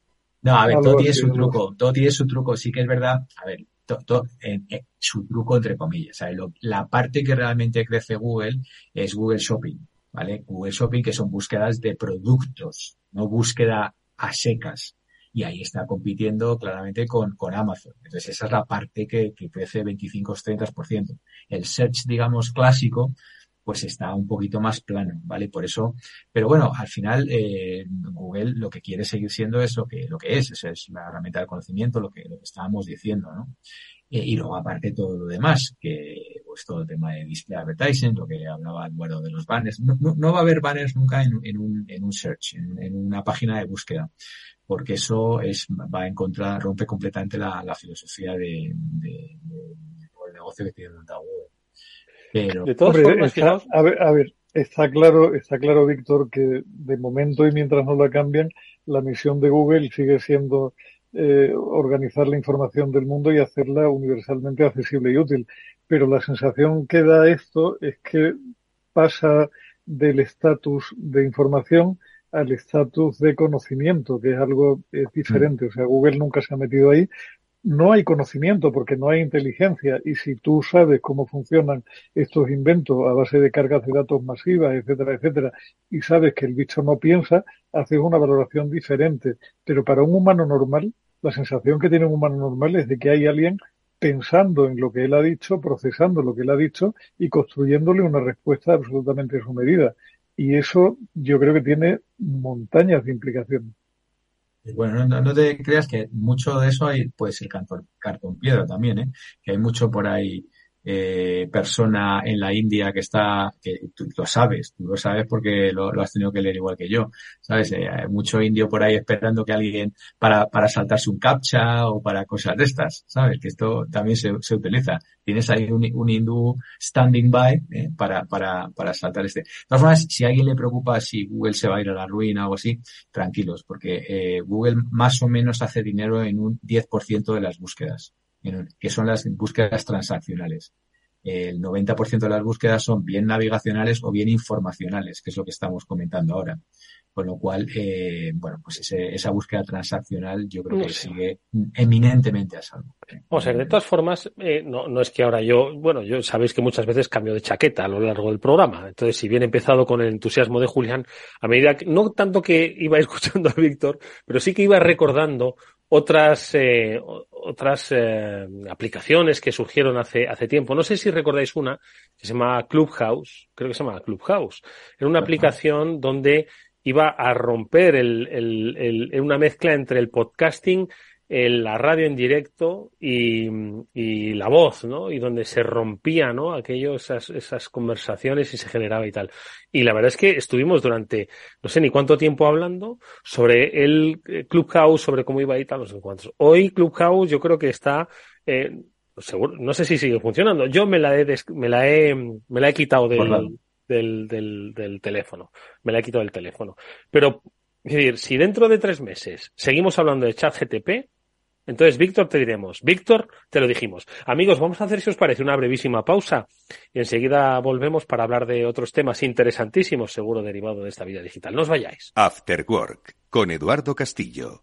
No, a ver, todo tiene su truco, todo tiene su truco. Sí que es verdad, a ver, todo, todo eh, eh, su truco entre comillas. ¿sabes? Lo, la parte que realmente crece Google es Google Shopping, ¿vale? Google Shopping que son búsquedas de productos, no búsqueda a secas. Y ahí está compitiendo claramente con, con Amazon. Entonces esa es la parte que, que crece 25-30%. El search, digamos, clásico, pues está un poquito más plano, ¿vale? Por eso, pero bueno, al final eh, Google lo que quiere seguir siendo es lo que, lo que es, es la herramienta de conocimiento, lo que, lo que estábamos diciendo, ¿no? Eh, y luego aparte todo lo demás, que pues todo el tema de display advertising, lo que hablaba Eduardo de los banners. No, no, va a haber banners nunca en, en, un, en un search, en, una página de búsqueda, porque eso es va a encontrar, rompe completamente la, la filosofía de, de, del negocio que tiene Google. Pero, de todas formas, a ver, a ver, está claro, está claro, Víctor, que de momento y mientras no la cambian, la misión de Google sigue siendo eh, organizar la información del mundo y hacerla universalmente accesible y útil. Pero la sensación que da esto es que pasa del estatus de información al estatus de conocimiento, que es algo diferente. O sea, Google nunca se ha metido ahí, no hay conocimiento porque no hay inteligencia y si tú sabes cómo funcionan estos inventos a base de cargas de datos masivas, etcétera, etcétera, y sabes que el bicho no piensa, haces una valoración diferente. Pero para un humano normal, la sensación que tiene un humano normal es de que hay alguien pensando en lo que él ha dicho, procesando lo que él ha dicho y construyéndole una respuesta absolutamente a su medida. Y eso yo creo que tiene montañas de implicaciones. Bueno, no, te creas que mucho de eso hay, puede ser cartón, cartón piedra también, ¿eh? que hay mucho por ahí eh, persona en la India que está, que tú lo sabes, tú lo sabes porque lo, has tenido que leer igual que yo, ¿sabes? Eh, hay mucho indio por ahí esperando que alguien para, para saltarse un captcha o para cosas de estas, ¿sabes? Que esto también se, se utiliza. Tienes ahí un, un hindú standing by eh, para, para, para saltar este. De todas formas, si a alguien le preocupa si Google se va a ir a la ruina o así, tranquilos, porque eh, Google más o menos hace dinero en un 10% de las búsquedas que son las búsquedas transaccionales. El 90% de las búsquedas son bien navigacionales o bien informacionales, que es lo que estamos comentando ahora. Con lo cual, eh, bueno, pues esa búsqueda transaccional yo creo que sigue eminentemente a salvo. O sea, de todas formas, eh, no, no es que ahora yo, bueno, yo sabéis que muchas veces cambio de chaqueta a lo largo del programa. Entonces, si bien he empezado con el entusiasmo de Julián, a medida que, no tanto que iba escuchando a Víctor, pero sí que iba recordando otras eh, otras eh, aplicaciones que surgieron hace hace tiempo. No sé si recordáis una que se llama Clubhouse, creo que se llama Clubhouse. Era una aplicación donde iba a romper el, el, el, una mezcla entre el podcasting la radio en directo y, y, la voz, ¿no? Y donde se rompía, ¿no? Aquello, esas, esas conversaciones y se generaba y tal. Y la verdad es que estuvimos durante, no sé ni cuánto tiempo hablando sobre el eh, Clubhouse, sobre cómo iba y tal, no sé cuántos. Hoy Clubhouse yo creo que está, eh, seguro, no sé si sigue funcionando. Yo me la he, me la he, me la he quitado del, del, del, del teléfono. Me la he quitado del teléfono. Pero, es decir, si dentro de tres meses seguimos hablando de ChatGTP, entonces, Víctor, te diremos. Víctor, te lo dijimos. Amigos, vamos a hacer, si os parece, una brevísima pausa y enseguida volvemos para hablar de otros temas interesantísimos, seguro derivado de esta vida digital. No os vayáis. After Work, con Eduardo Castillo.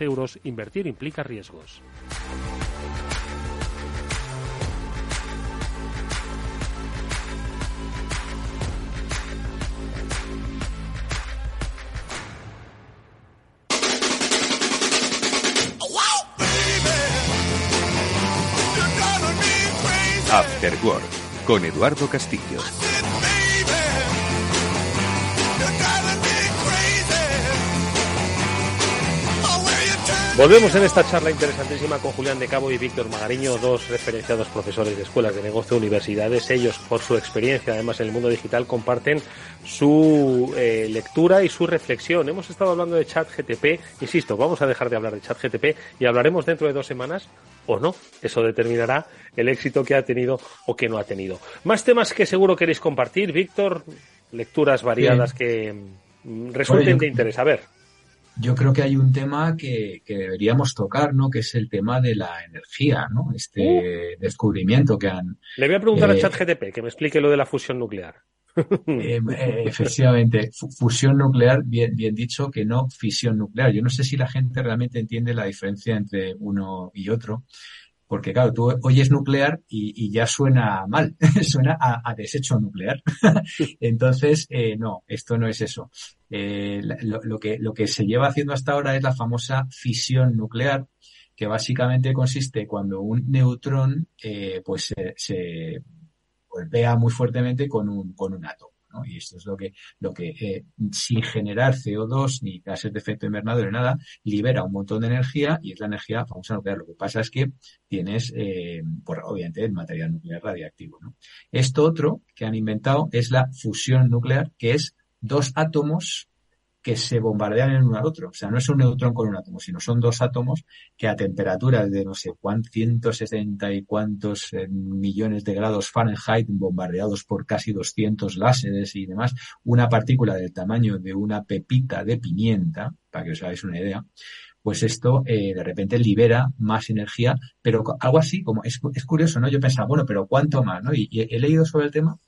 euros, invertir implica riesgos. After Work con Eduardo Castillo. Volvemos en esta charla interesantísima con Julián de Cabo y Víctor Magariño, dos referenciados profesores de escuelas de negocio universidades. Ellos, por su experiencia, además en el mundo digital, comparten su eh, lectura y su reflexión. Hemos estado hablando de chat GTP, insisto, vamos a dejar de hablar de chat GTP y hablaremos dentro de dos semanas o no. Eso determinará el éxito que ha tenido o que no ha tenido. Más temas que seguro queréis compartir, Víctor, lecturas variadas que mm, resulten de interés. A ver. Yo creo que hay un tema que, que, deberíamos tocar, ¿no? Que es el tema de la energía, ¿no? Este uh. descubrimiento que han. Le voy a preguntar eh, a ChatGTP que me explique lo de la fusión nuclear. Eh, eh, efectivamente, fusión nuclear, bien, bien dicho, que no fisión nuclear. Yo no sé si la gente realmente entiende la diferencia entre uno y otro. Porque claro, tú oyes nuclear y, ya suena mal, suena a, a, desecho nuclear. Entonces, eh, no, esto no es eso. Eh, lo, que, se lleva haciendo hasta ahora es la famosa fisión nuclear, que básicamente consiste cuando un neutrón eh, pues se, se golpea muy fuertemente con un, con un átomo. Y esto es lo que, lo que eh, sin generar CO2 ni gases de efecto invernadero ni nada, libera un montón de energía y es la energía famosa nuclear. Lo que pasa es que tienes, eh, por, obviamente, el material nuclear radiactivo. ¿no? Esto otro que han inventado es la fusión nuclear, que es dos átomos que se bombardean en uno al otro. O sea, no es un neutrón con un átomo, sino son dos átomos que a temperaturas de no sé cuántos, 160 y cuántos eh, millones de grados Fahrenheit, bombardeados por casi 200 láseres y demás, una partícula del tamaño de una pepita de pimienta, para que os hagáis una idea, pues esto eh, de repente libera más energía, pero algo así como es, curioso, ¿no? Yo pensaba, bueno, pero ¿cuánto más? ¿no? Y he leído sobre el tema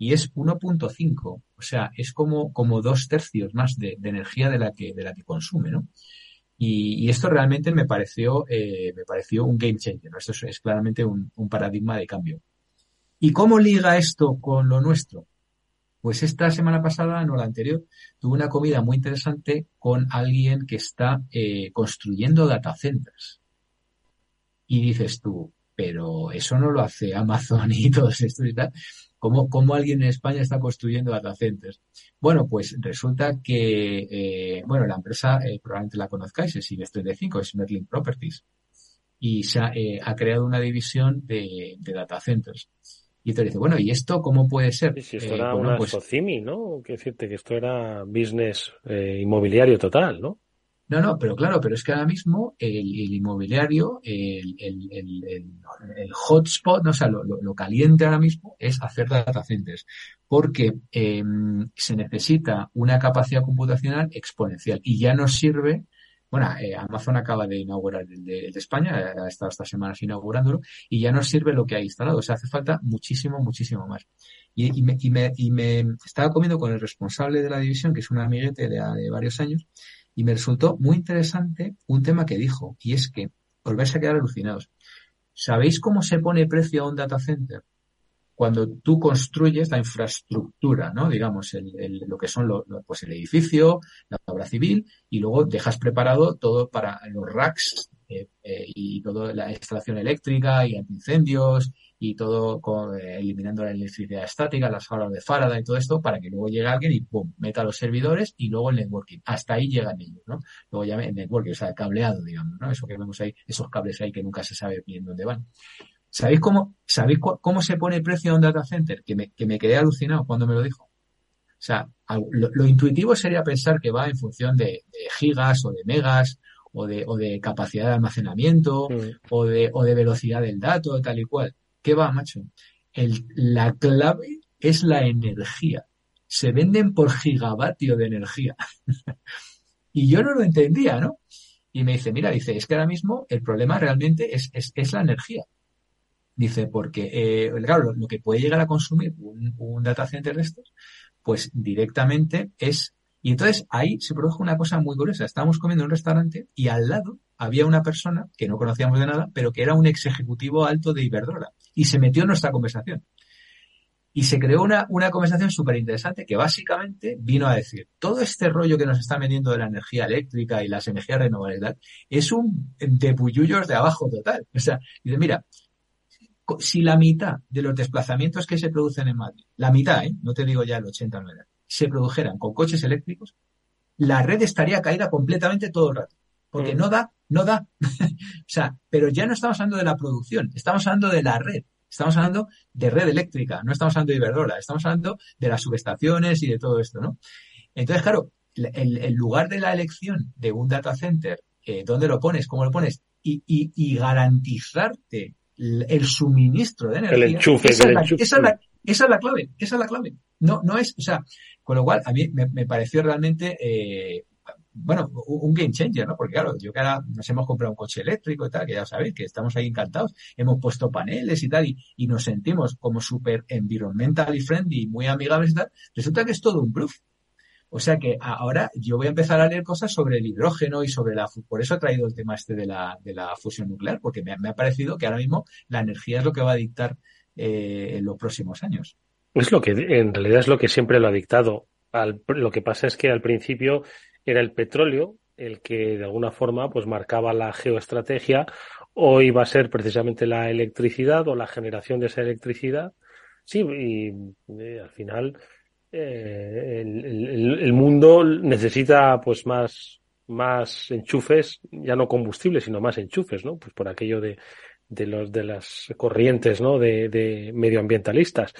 y es 1.5, o sea, es como, como dos tercios más de, energía de la que, de la que consume, ¿no? Y, esto realmente me pareció, eh, me pareció un game changer, ¿no? Esto es, es claramente un, un paradigma de cambio. ¿Y cómo liga esto con lo nuestro? Pues esta semana pasada, no la anterior, tuve una comida muy interesante con alguien que está eh, construyendo data centers. Y dices tú, pero eso no lo hace Amazon y todos estos y tal. ¿Cómo, ¿Cómo, alguien en España está construyendo data centers? Bueno, pues resulta que, eh, bueno, la empresa eh, probablemente la conozcáis, es Invest 35, es Merlin Properties. Y se ha, eh, ha creado una división de, de, data centers. Y te dice, bueno, ¿y esto cómo puede ser? Sí, si esto era bueno, una pues, Socimi, ¿no? Quiero decirte que esto era business inmobiliario total, ¿no? No, no, pero claro, pero es que ahora mismo el, inmobiliario, el, hotspot, no, o sea, lo, caliente ahora mismo es hacer data centers, porque eh, se necesita una capacidad computacional exponencial y ya nos sirve, bueno, eh, Amazon acaba de inaugurar el de, de, España, ha estado estas semanas inaugurándolo, y ya nos sirve lo que ha instalado, o sea, hace falta muchísimo, muchísimo más. Y, me, y, me, y me estaba comiendo con el responsable de la división, que es un amiguete de varios años, y me resultó muy interesante un tema que dijo, y es que os vais a quedar alucinados. ¿Sabéis cómo se pone precio a un data center? Cuando tú construyes la infraestructura, ¿no? Digamos, el, lo que son lo, pues el edificio, la obra civil, y luego dejas preparado todo para los racks eh, eh, y toda la instalación eléctrica y antiincendios y todo con, eh, eliminando la electricidad estática, las aulas de Faraday y todo esto para que luego llegue alguien y pum, meta los servidores y luego el networking. Hasta ahí llegan ellos, ¿no? Luego ya el networking, o sea, el cableado, digamos, ¿no? Eso que vemos ahí, esos cables ahí que nunca se sabe bien dónde van. ¿Sabéis cómo, sabéis cómo se pone el precio de un data center? Que me, que me quedé alucinado cuando me lo dijo. O sea, lo, lo intuitivo sería pensar que va en función de, de gigas o de megas o de, o de capacidad de almacenamiento mm. o, de, o de velocidad del dato, tal y cual. ¿Qué va, macho? El, la clave es la energía. Se venden por gigavatio de energía. y yo no lo entendía, ¿no? Y me dice, mira, dice, es que ahora mismo el problema realmente es, es, es la energía. Dice, porque, eh, claro, lo, que puede llegar a consumir un, un data center de estos, pues directamente es y entonces ahí se produjo una cosa muy curiosa. Estábamos comiendo en un restaurante y al lado había una persona que no conocíamos de nada, pero que era un ex ejecutivo alto de Iberdrola y se metió en nuestra conversación. Y se creó una, una conversación súper interesante que básicamente vino a decir, todo este rollo que nos está vendiendo de la energía eléctrica y las energías renovables es un de puyullos de abajo total. O sea, dice, mira, si la mitad de los desplazamientos que se producen en Madrid, la mitad, ¿eh? no te digo ya el 80 o 90, se produjeran con coches eléctricos, la red estaría caída completamente todo el rato. Porque mm. no da, no da. o sea, pero ya no estamos hablando de la producción, estamos hablando de la red. Estamos hablando de red eléctrica, no estamos hablando de Iberdrola, estamos hablando de las subestaciones y de todo esto, ¿no? Entonces, claro, el, el lugar de la elección de un data center, eh, ¿dónde lo pones? ¿Cómo lo pones? Y, y, y garantizarte el, el, suministro de energía. El enchufe, esa, el es la, enchufe. Esa, es la, esa es la clave, esa es la clave. No, no es, o sea, con lo cual a mí me, me pareció realmente, eh, bueno, un game changer, ¿no? Porque claro, yo que ahora nos hemos comprado un coche eléctrico y tal, que ya sabéis que estamos ahí encantados, hemos puesto paneles y tal, y, y nos sentimos como súper environmentally friendly, muy amigables y tal, resulta que es todo un bluff. O sea que ahora yo voy a empezar a leer cosas sobre el hidrógeno y sobre la... Por eso he traído el tema este de la, de la fusión nuclear, porque me, ha parecido que ahora mismo la energía es lo que va a dictar eh, en los próximos años. Es lo que, en realidad es lo que siempre lo ha dictado. Al, lo que pasa es que al principio era el petróleo el que de alguna forma pues marcaba la geoestrategia o iba a ser precisamente la electricidad o la generación de esa electricidad. Sí, y eh, al final eh, el, mundo necesita pues más, más enchufes, ya no combustibles, sino más enchufes, ¿no? Pues por aquello de, de los de las corrientes, ¿no? De, de medioambientalistas.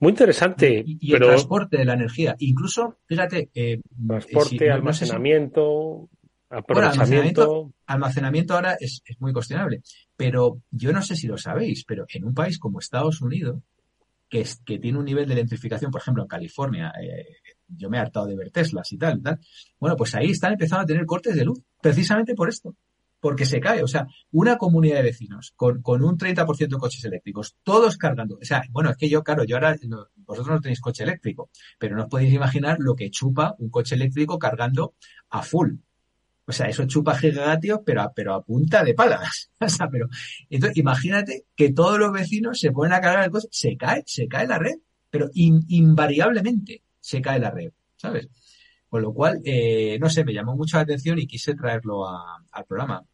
Muy interesante. Y, el transporte de la energía. Incluso, fíjate. Eh, transporte, almacenamiento, aprovechamiento. almacenamiento. ahora es, es, muy cuestionable. Pero yo no sé si lo sabéis, pero en un país como Estados Unidos, que, es, que tiene un nivel de electrificación, por ejemplo, en California, eh, yo me he hartado de ver Teslas y tal, tal. Bueno, pues ahí están empezando a tener cortes de luz, precisamente por esto. Porque se cae, o sea, una comunidad de vecinos con, con un 30% de coches eléctricos, todos cargando. O sea, bueno, es que yo, claro, yo ahora, vosotros no tenéis coche eléctrico, pero no os podéis imaginar lo que chupa un coche eléctrico cargando a full. O sea, eso chupa gigavatios, pero a, pero a punta de palas. o sea, pero, entonces, imagínate que todos los vecinos se ponen a cargar el coche, se cae, se cae la red, pero invariablemente se cae la red, ¿sabes? Con lo cual, eh, no sé, me llamó mucho la atención y quise traerlo al programa.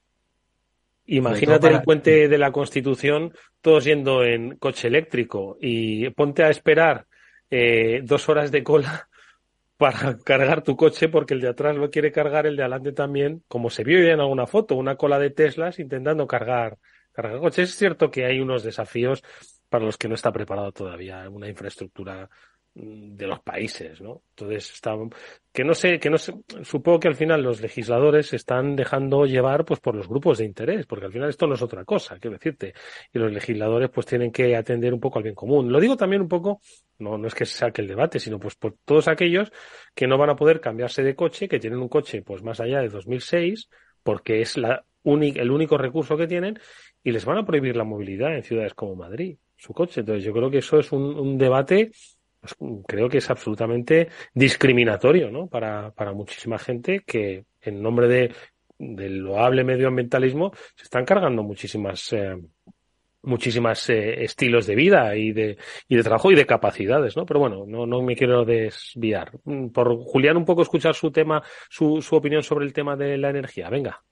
Imagínate el puente de la Constitución, todos yendo en coche eléctrico y ponte a esperar eh, dos horas de cola para cargar tu coche porque el de atrás lo quiere cargar, el de adelante también, como se vio ya en alguna foto, una cola de Teslas intentando cargar, cargar coches. Es cierto que hay unos desafíos para los que no está preparado todavía una infraestructura de los países, ¿no? Entonces está, que no sé, que no sé, supongo que al final los legisladores se están dejando llevar pues por los grupos de interés, porque al final esto no es otra cosa, quiero decirte, y los legisladores pues tienen que atender un poco al bien común. Lo digo también un poco no, no es que se saque el debate, sino pues por todos aquellos que no van a poder cambiarse de coche, que tienen un coche pues más allá de 2006, porque es la el único recurso que tienen, y les van a prohibir la movilidad en ciudades como Madrid, su coche. Entonces yo creo que eso es un, debate, pues, creo que es absolutamente discriminatorio, ¿no? Para, para muchísima gente que en nombre de del loable medioambientalismo se están cargando muchísimas eh, muchísimas eh, estilos de vida y de, y de trabajo y de capacidades, ¿no? Pero bueno, no, no me quiero desviar. Mm, por Julián, un poco escuchar su tema, su, su opinión sobre el tema de la energía. Venga.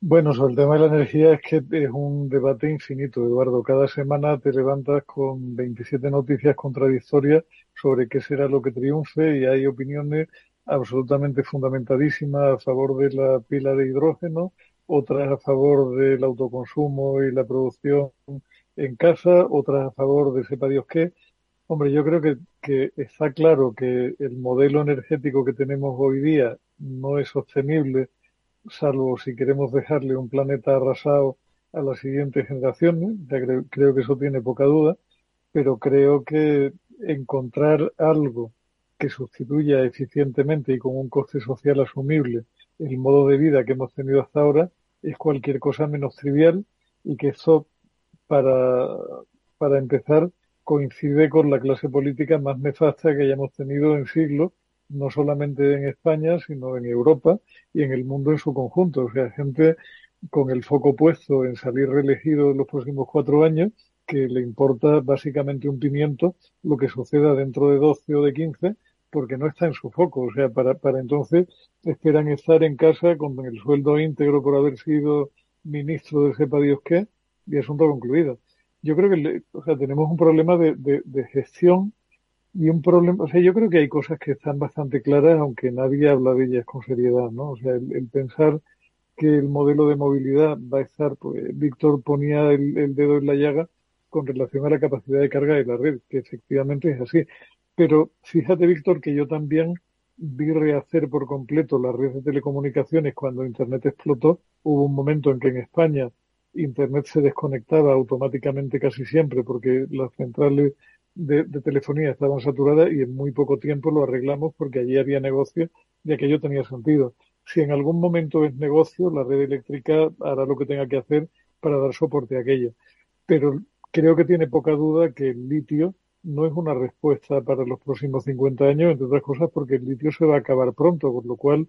Bueno, sobre el tema de la energía es que es un debate infinito, Eduardo. Cada semana te levantas con 27 noticias contradictorias sobre qué será lo que triunfe y hay opiniones absolutamente fundamentadísimas a favor de la pila de hidrógeno, otras a favor del autoconsumo y la producción en casa, otras a favor de sepa Dios qué. Hombre, yo creo que, que está claro que el modelo energético que tenemos hoy día no es sostenible, salvo si queremos dejarle un planeta arrasado a las siguientes generaciones. Ya creo, creo que eso tiene poca duda, pero creo que encontrar algo que sustituya eficientemente y con un coste social asumible el modo de vida que hemos tenido hasta ahora es cualquier cosa menos trivial y que eso, para, para empezar, coincide con la clase política más nefasta que hayamos tenido en siglos, no solamente en España, sino en Europa y en el mundo en su conjunto. O sea, gente con el foco puesto en salir reelegido en los próximos cuatro años, que le importa básicamente un pimiento lo que suceda dentro de 12 o de 15 porque no está en su foco. O sea, para, para entonces esperan estar en casa con el sueldo íntegro por haber sido ministro de sepa Dios qué y asunto concluido. Yo creo que o sea, tenemos un problema de, de, gestión y un problema, o sea, yo creo que hay cosas que están bastante claras, aunque nadie habla de ellas con seriedad, ¿no? O sea, el, pensar que el modelo de movilidad va a estar, pues Víctor ponía el, el, dedo en la llaga con relación a la capacidad de carga de la red, que efectivamente es así. Pero fíjate, Víctor, que yo también vi rehacer por completo las redes de telecomunicaciones cuando Internet explotó. Hubo un momento en que en España Internet se desconectaba automáticamente casi siempre porque las centrales de, telefonía estaban saturadas y en muy poco tiempo lo arreglamos porque allí había negocio de aquello tenía sentido. Si en algún momento es negocio, la red eléctrica hará lo que tenga que hacer para dar soporte a aquello. Pero creo que tiene poca duda que el litio no es una respuesta para los próximos 50 años, entre otras cosas porque el litio se va a acabar pronto, con lo cual,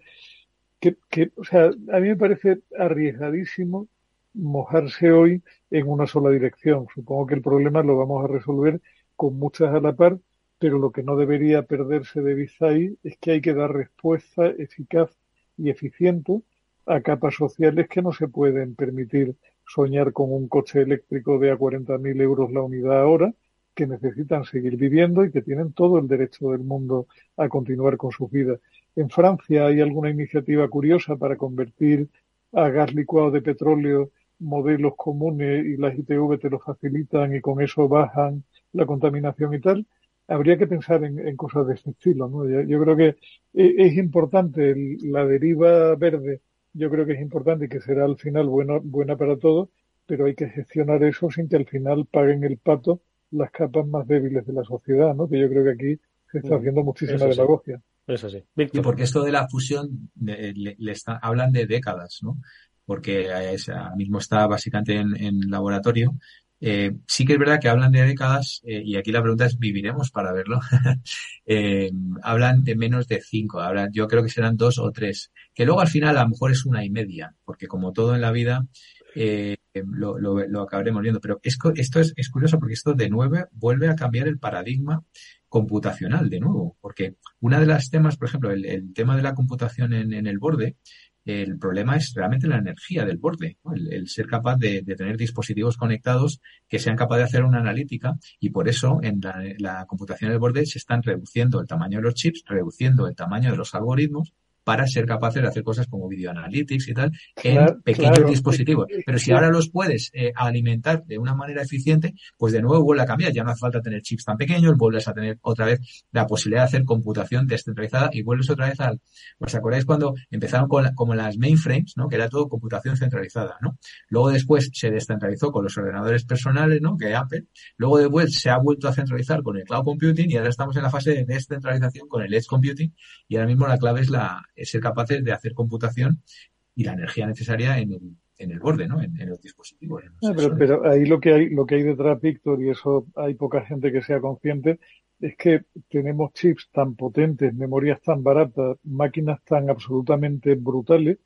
que, que, o sea, a mí me parece arriesgadísimo mojarse hoy en una sola dirección. Supongo que el problema lo vamos a resolver con muchas a la par, pero lo que no debería perderse de vista ahí es que hay que dar respuesta eficaz y eficiente a capas sociales que no se pueden permitir soñar con un coche eléctrico de a 40.000 euros la unidad ahora, que necesitan seguir viviendo y que tienen todo el derecho del mundo a continuar con su vida. En Francia hay alguna iniciativa curiosa para convertir a gas licuado de petróleo modelos comunes y las ITV te lo facilitan y con eso bajan la contaminación y tal, habría que pensar en, cosas de este estilo. ¿no? Yo, creo que e, es importante la deriva verde, yo creo que es importante y que será al final buena, buena para todos, pero hay que gestionar eso sin que al final paguen el pato las capas más débiles de la sociedad, ¿no? que yo creo que aquí se está haciendo muchísima demagogia. Eso sí. Y porque esto de la fusión le, le está, hablan de décadas, ¿no? porque ahora mismo está básicamente en, laboratorio. Eh, sí que es verdad que hablan de décadas, eh, y aquí la pregunta es, ¿viviremos para verlo? eh, hablan de menos de cinco, ahora yo creo que serán dos o tres, que luego al final a lo mejor es una y media, porque como todo en la vida, eh, lo, lo, lo, acabaremos viendo. Pero esto, esto es, es, curioso porque esto de nuevo vuelve a cambiar el paradigma computacional de nuevo, porque una de las temas, por ejemplo, el, el tema de la computación en, en, el borde, el problema es realmente la energía del borde, el, ser capaz de, tener dispositivos conectados que sean capaces de hacer una analítica y por eso en la, computación del borde se están reduciendo el tamaño de los chips, reduciendo el tamaño de los algoritmos para ser capaces de hacer cosas como video analytics y tal en pequeños dispositivos. Pero si ahora los puedes eh, alimentar de una manera eficiente, pues de nuevo vuelve a cambiar. Ya no hace falta tener chips tan pequeños, vuelves a tener otra vez la posibilidad de hacer computación descentralizada y vuelves otra vez al, ¿os acordáis cuando empezaron con como las mainframes, ¿no? Que era todo computación centralizada, ¿no? Luego después se descentralizó con los ordenadores personales, ¿no? Que Apple. Luego después se ha vuelto a centralizar con el cloud computing y ahora estamos en la fase de descentralización con el edge computing y ahora mismo la clave es la, ser capaces de hacer computación y la energía necesaria en el, en el borde, ¿no? En, los dispositivos. Ah, pero, ahí lo que hay, lo que hay detrás, Víctor, y eso hay poca gente que sea consciente, es que tenemos chips tan potentes, memorias tan baratas, máquinas tan absolutamente brutales,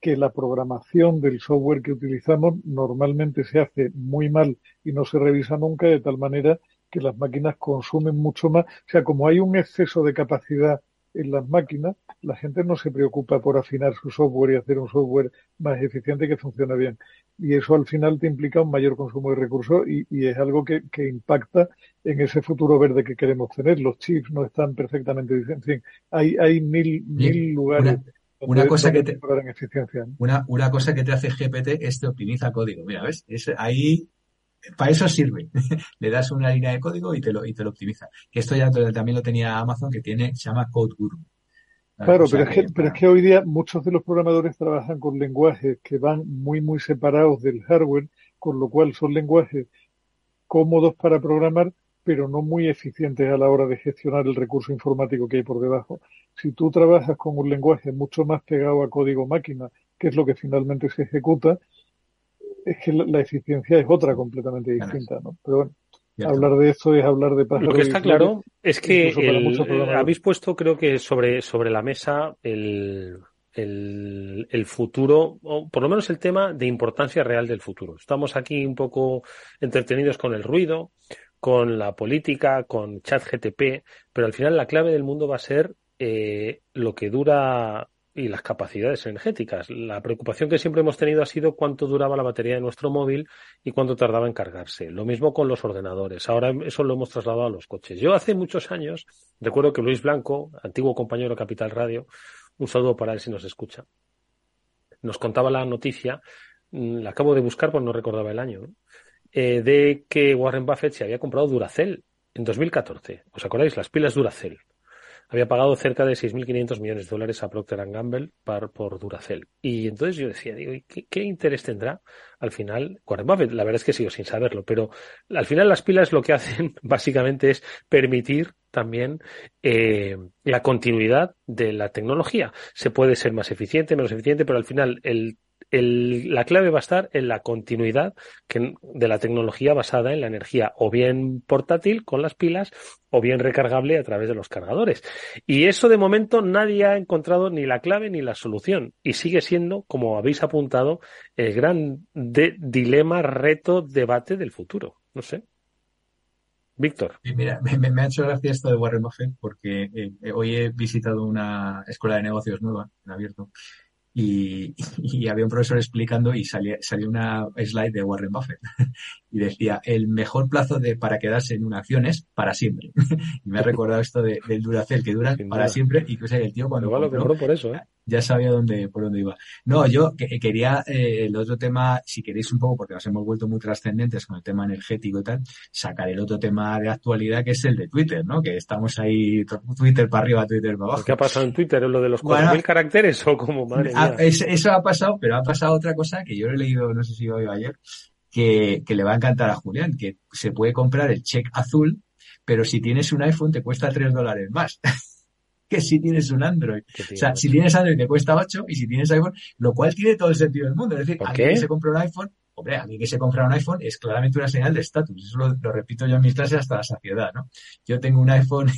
que la programación del software que utilizamos normalmente se hace muy mal y no se revisa nunca, de tal manera que las máquinas consumen mucho más. O sea, como hay un exceso de capacidad en las máquinas, la gente no se preocupa por afinar su software y hacer un software más eficiente que funcione bien. Y eso al final te implica un mayor consumo de recursos y, es algo que, impacta en ese futuro verde que queremos tener. Los chips no están perfectamente, en fin, hay, hay mil, mil lugares. Una, cosa que te, una, una cosa que te hace GPT es te optimiza código. Mira, ¿ves? Es, ahí para eso sirve. Le das una línea de código y te lo, y te lo optimiza. Que esto ya también lo tenía Amazon, que tiene, se llama Code Guru. Claro, pero es, que, pero es que hoy día muchos de los programadores trabajan con lenguajes que van muy, muy separados del hardware, con lo cual son lenguajes cómodos para programar, pero no muy eficientes a la hora de gestionar el recurso informático que hay por debajo. Si tú trabajas con un lenguaje mucho más pegado a código máquina, que es lo que finalmente se ejecuta, es que la, eficiencia es otra completamente distinta, ¿no? Pero bueno. Hablar de esto es hablar de pájaros. Lo que está claro es que habéis puesto, creo que sobre, sobre la mesa el, el, el, futuro, o por lo menos el tema de importancia real del futuro. Estamos aquí un poco entretenidos con el ruido, con la política, con ChatGTP, pero al final la clave del mundo va a ser eh, lo que dura y las capacidades energéticas. La preocupación que siempre hemos tenido ha sido cuánto duraba la batería de nuestro móvil y cuánto tardaba en cargarse. Lo mismo con los ordenadores. Ahora eso lo hemos trasladado a los coches. Yo hace muchos años recuerdo que Luis Blanco, antiguo compañero de Capital Radio, un saludo para él si nos escucha, nos contaba la noticia, mm, la acabo de buscar porque no recordaba el año, eh, de que Warren Buffett se había comprado Duracell en 2014. ¿Os acordáis? Las pilas Duracell había pagado cerca de 6.500 millones de dólares a Procter Gamble por Duracell. Y entonces yo decía, digo, ¿qué, interés tendrá al final Warren? La verdad es que sigo sin saberlo, pero al final las pilas lo que hacen básicamente es permitir también eh, la continuidad de la tecnología. Se puede ser más eficiente, menos eficiente, pero al final el el, la clave va a estar en la continuidad que, de la tecnología basada en la energía o bien portátil con las pilas o bien recargable a través de los cargadores. Y eso de momento nadie ha encontrado ni la clave ni la solución y sigue siendo, como habéis apuntado, el gran dilema, reto, debate del futuro. No sé. Víctor. Mira, me, ha hecho gracia esto de Warren Buffett porque eh, hoy he visitado una escuela de negocios nueva en abierto y, y, había un profesor explicando y salía, salió una slide de Warren Buffett y decía el mejor plazo de para quedarse en una acción es para siempre y me ha recordado esto de, del Duracell que dura para siempre y que el tío cuando Igual compró, por eso, ¿eh? Ya sabía dónde por dónde iba no yo quería eh, el otro tema si queréis un poco porque nos hemos vuelto muy trascendentes con el tema energético y tal sacar el otro tema de actualidad que es el de Twitter no que estamos ahí Twitter para arriba Twitter para abajo ¿qué ha pasado en Twitter? ¿Es lo de los 4.000 caracteres o como madre mía? eso ha pasado, pero ha pasado otra cosa que yo he leído, no sé si hoy o ayer, que, le va a encantar a Julián, que se puede comprar el check azul, pero si tienes un iPhone te cuesta 3 dólares más. que si tienes un Android. O sea, si tienes Android te cuesta 8 y si tienes iPhone, lo cual tiene todo el sentido del mundo. Es decir, alguien que se compra un iPhone, hombre, alguien que se compra un iPhone es claramente una señal de estatus. Eso lo, lo, repito yo en mis clases hasta la saciedad, ¿no? Yo tengo un iPhone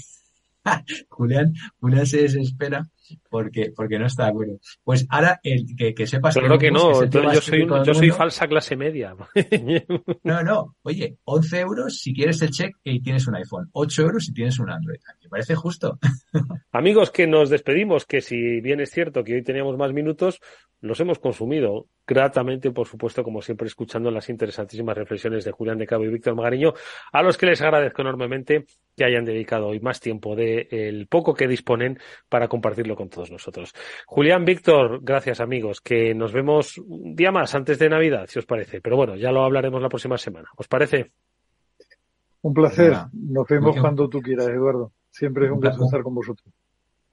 Julián, Julián se desespera porque, porque no está de acuerdo. Pues ahora, el, que, que sepas Claro que, no, yo soy, yo soy falsa clase media. no, no, oye, 11 euros si quieres el check y tienes un iPhone, 8 euros si tienes un Android. Me parece justo. Amigos, que nos despedimos, que si bien es cierto que hoy teníamos más minutos, los hemos consumido gratamente, por supuesto, como siempre, escuchando las interesantísimas reflexiones de Julián de Cabo y Víctor Magariño, a los que les agradezco enormemente que hayan dedicado hoy más tiempo de el poco que disponen para compartirlo con todos nosotros. Julián, Víctor, gracias amigos, que nos vemos un día más antes de Navidad, si os parece. Pero bueno, ya lo hablaremos la próxima semana. ¿Os parece? Un placer. Nos vemos cuando tú quieras, Eduardo. Siempre es un placer estar con vosotros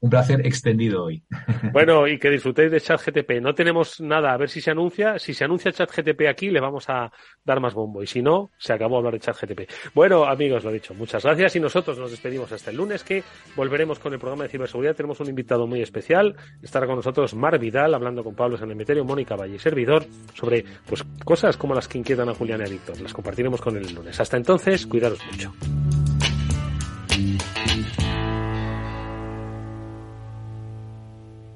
un placer extendido hoy. Bueno, y que disfrutéis de ChatGTP. No tenemos nada, a ver si se anuncia. Si se anuncia ChatGTP aquí, le vamos a dar más bombo. Y si no, se acabó hablar de ChatGTP. Bueno, amigos, lo he dicho. Muchas gracias. Y nosotros nos despedimos hasta el lunes, que volveremos con el programa de ciberseguridad. Tenemos un invitado muy especial. Estará con nosotros Mar Vidal, hablando con Pablo San Emeterio, Mónica Valle, servidor, sobre pues cosas como las que inquietan a Julián y a Víctor. Las compartiremos con él el lunes. Hasta entonces, cuidaros mucho.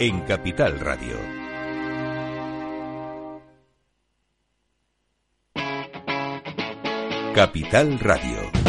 en Capital Radio. Capital Radio.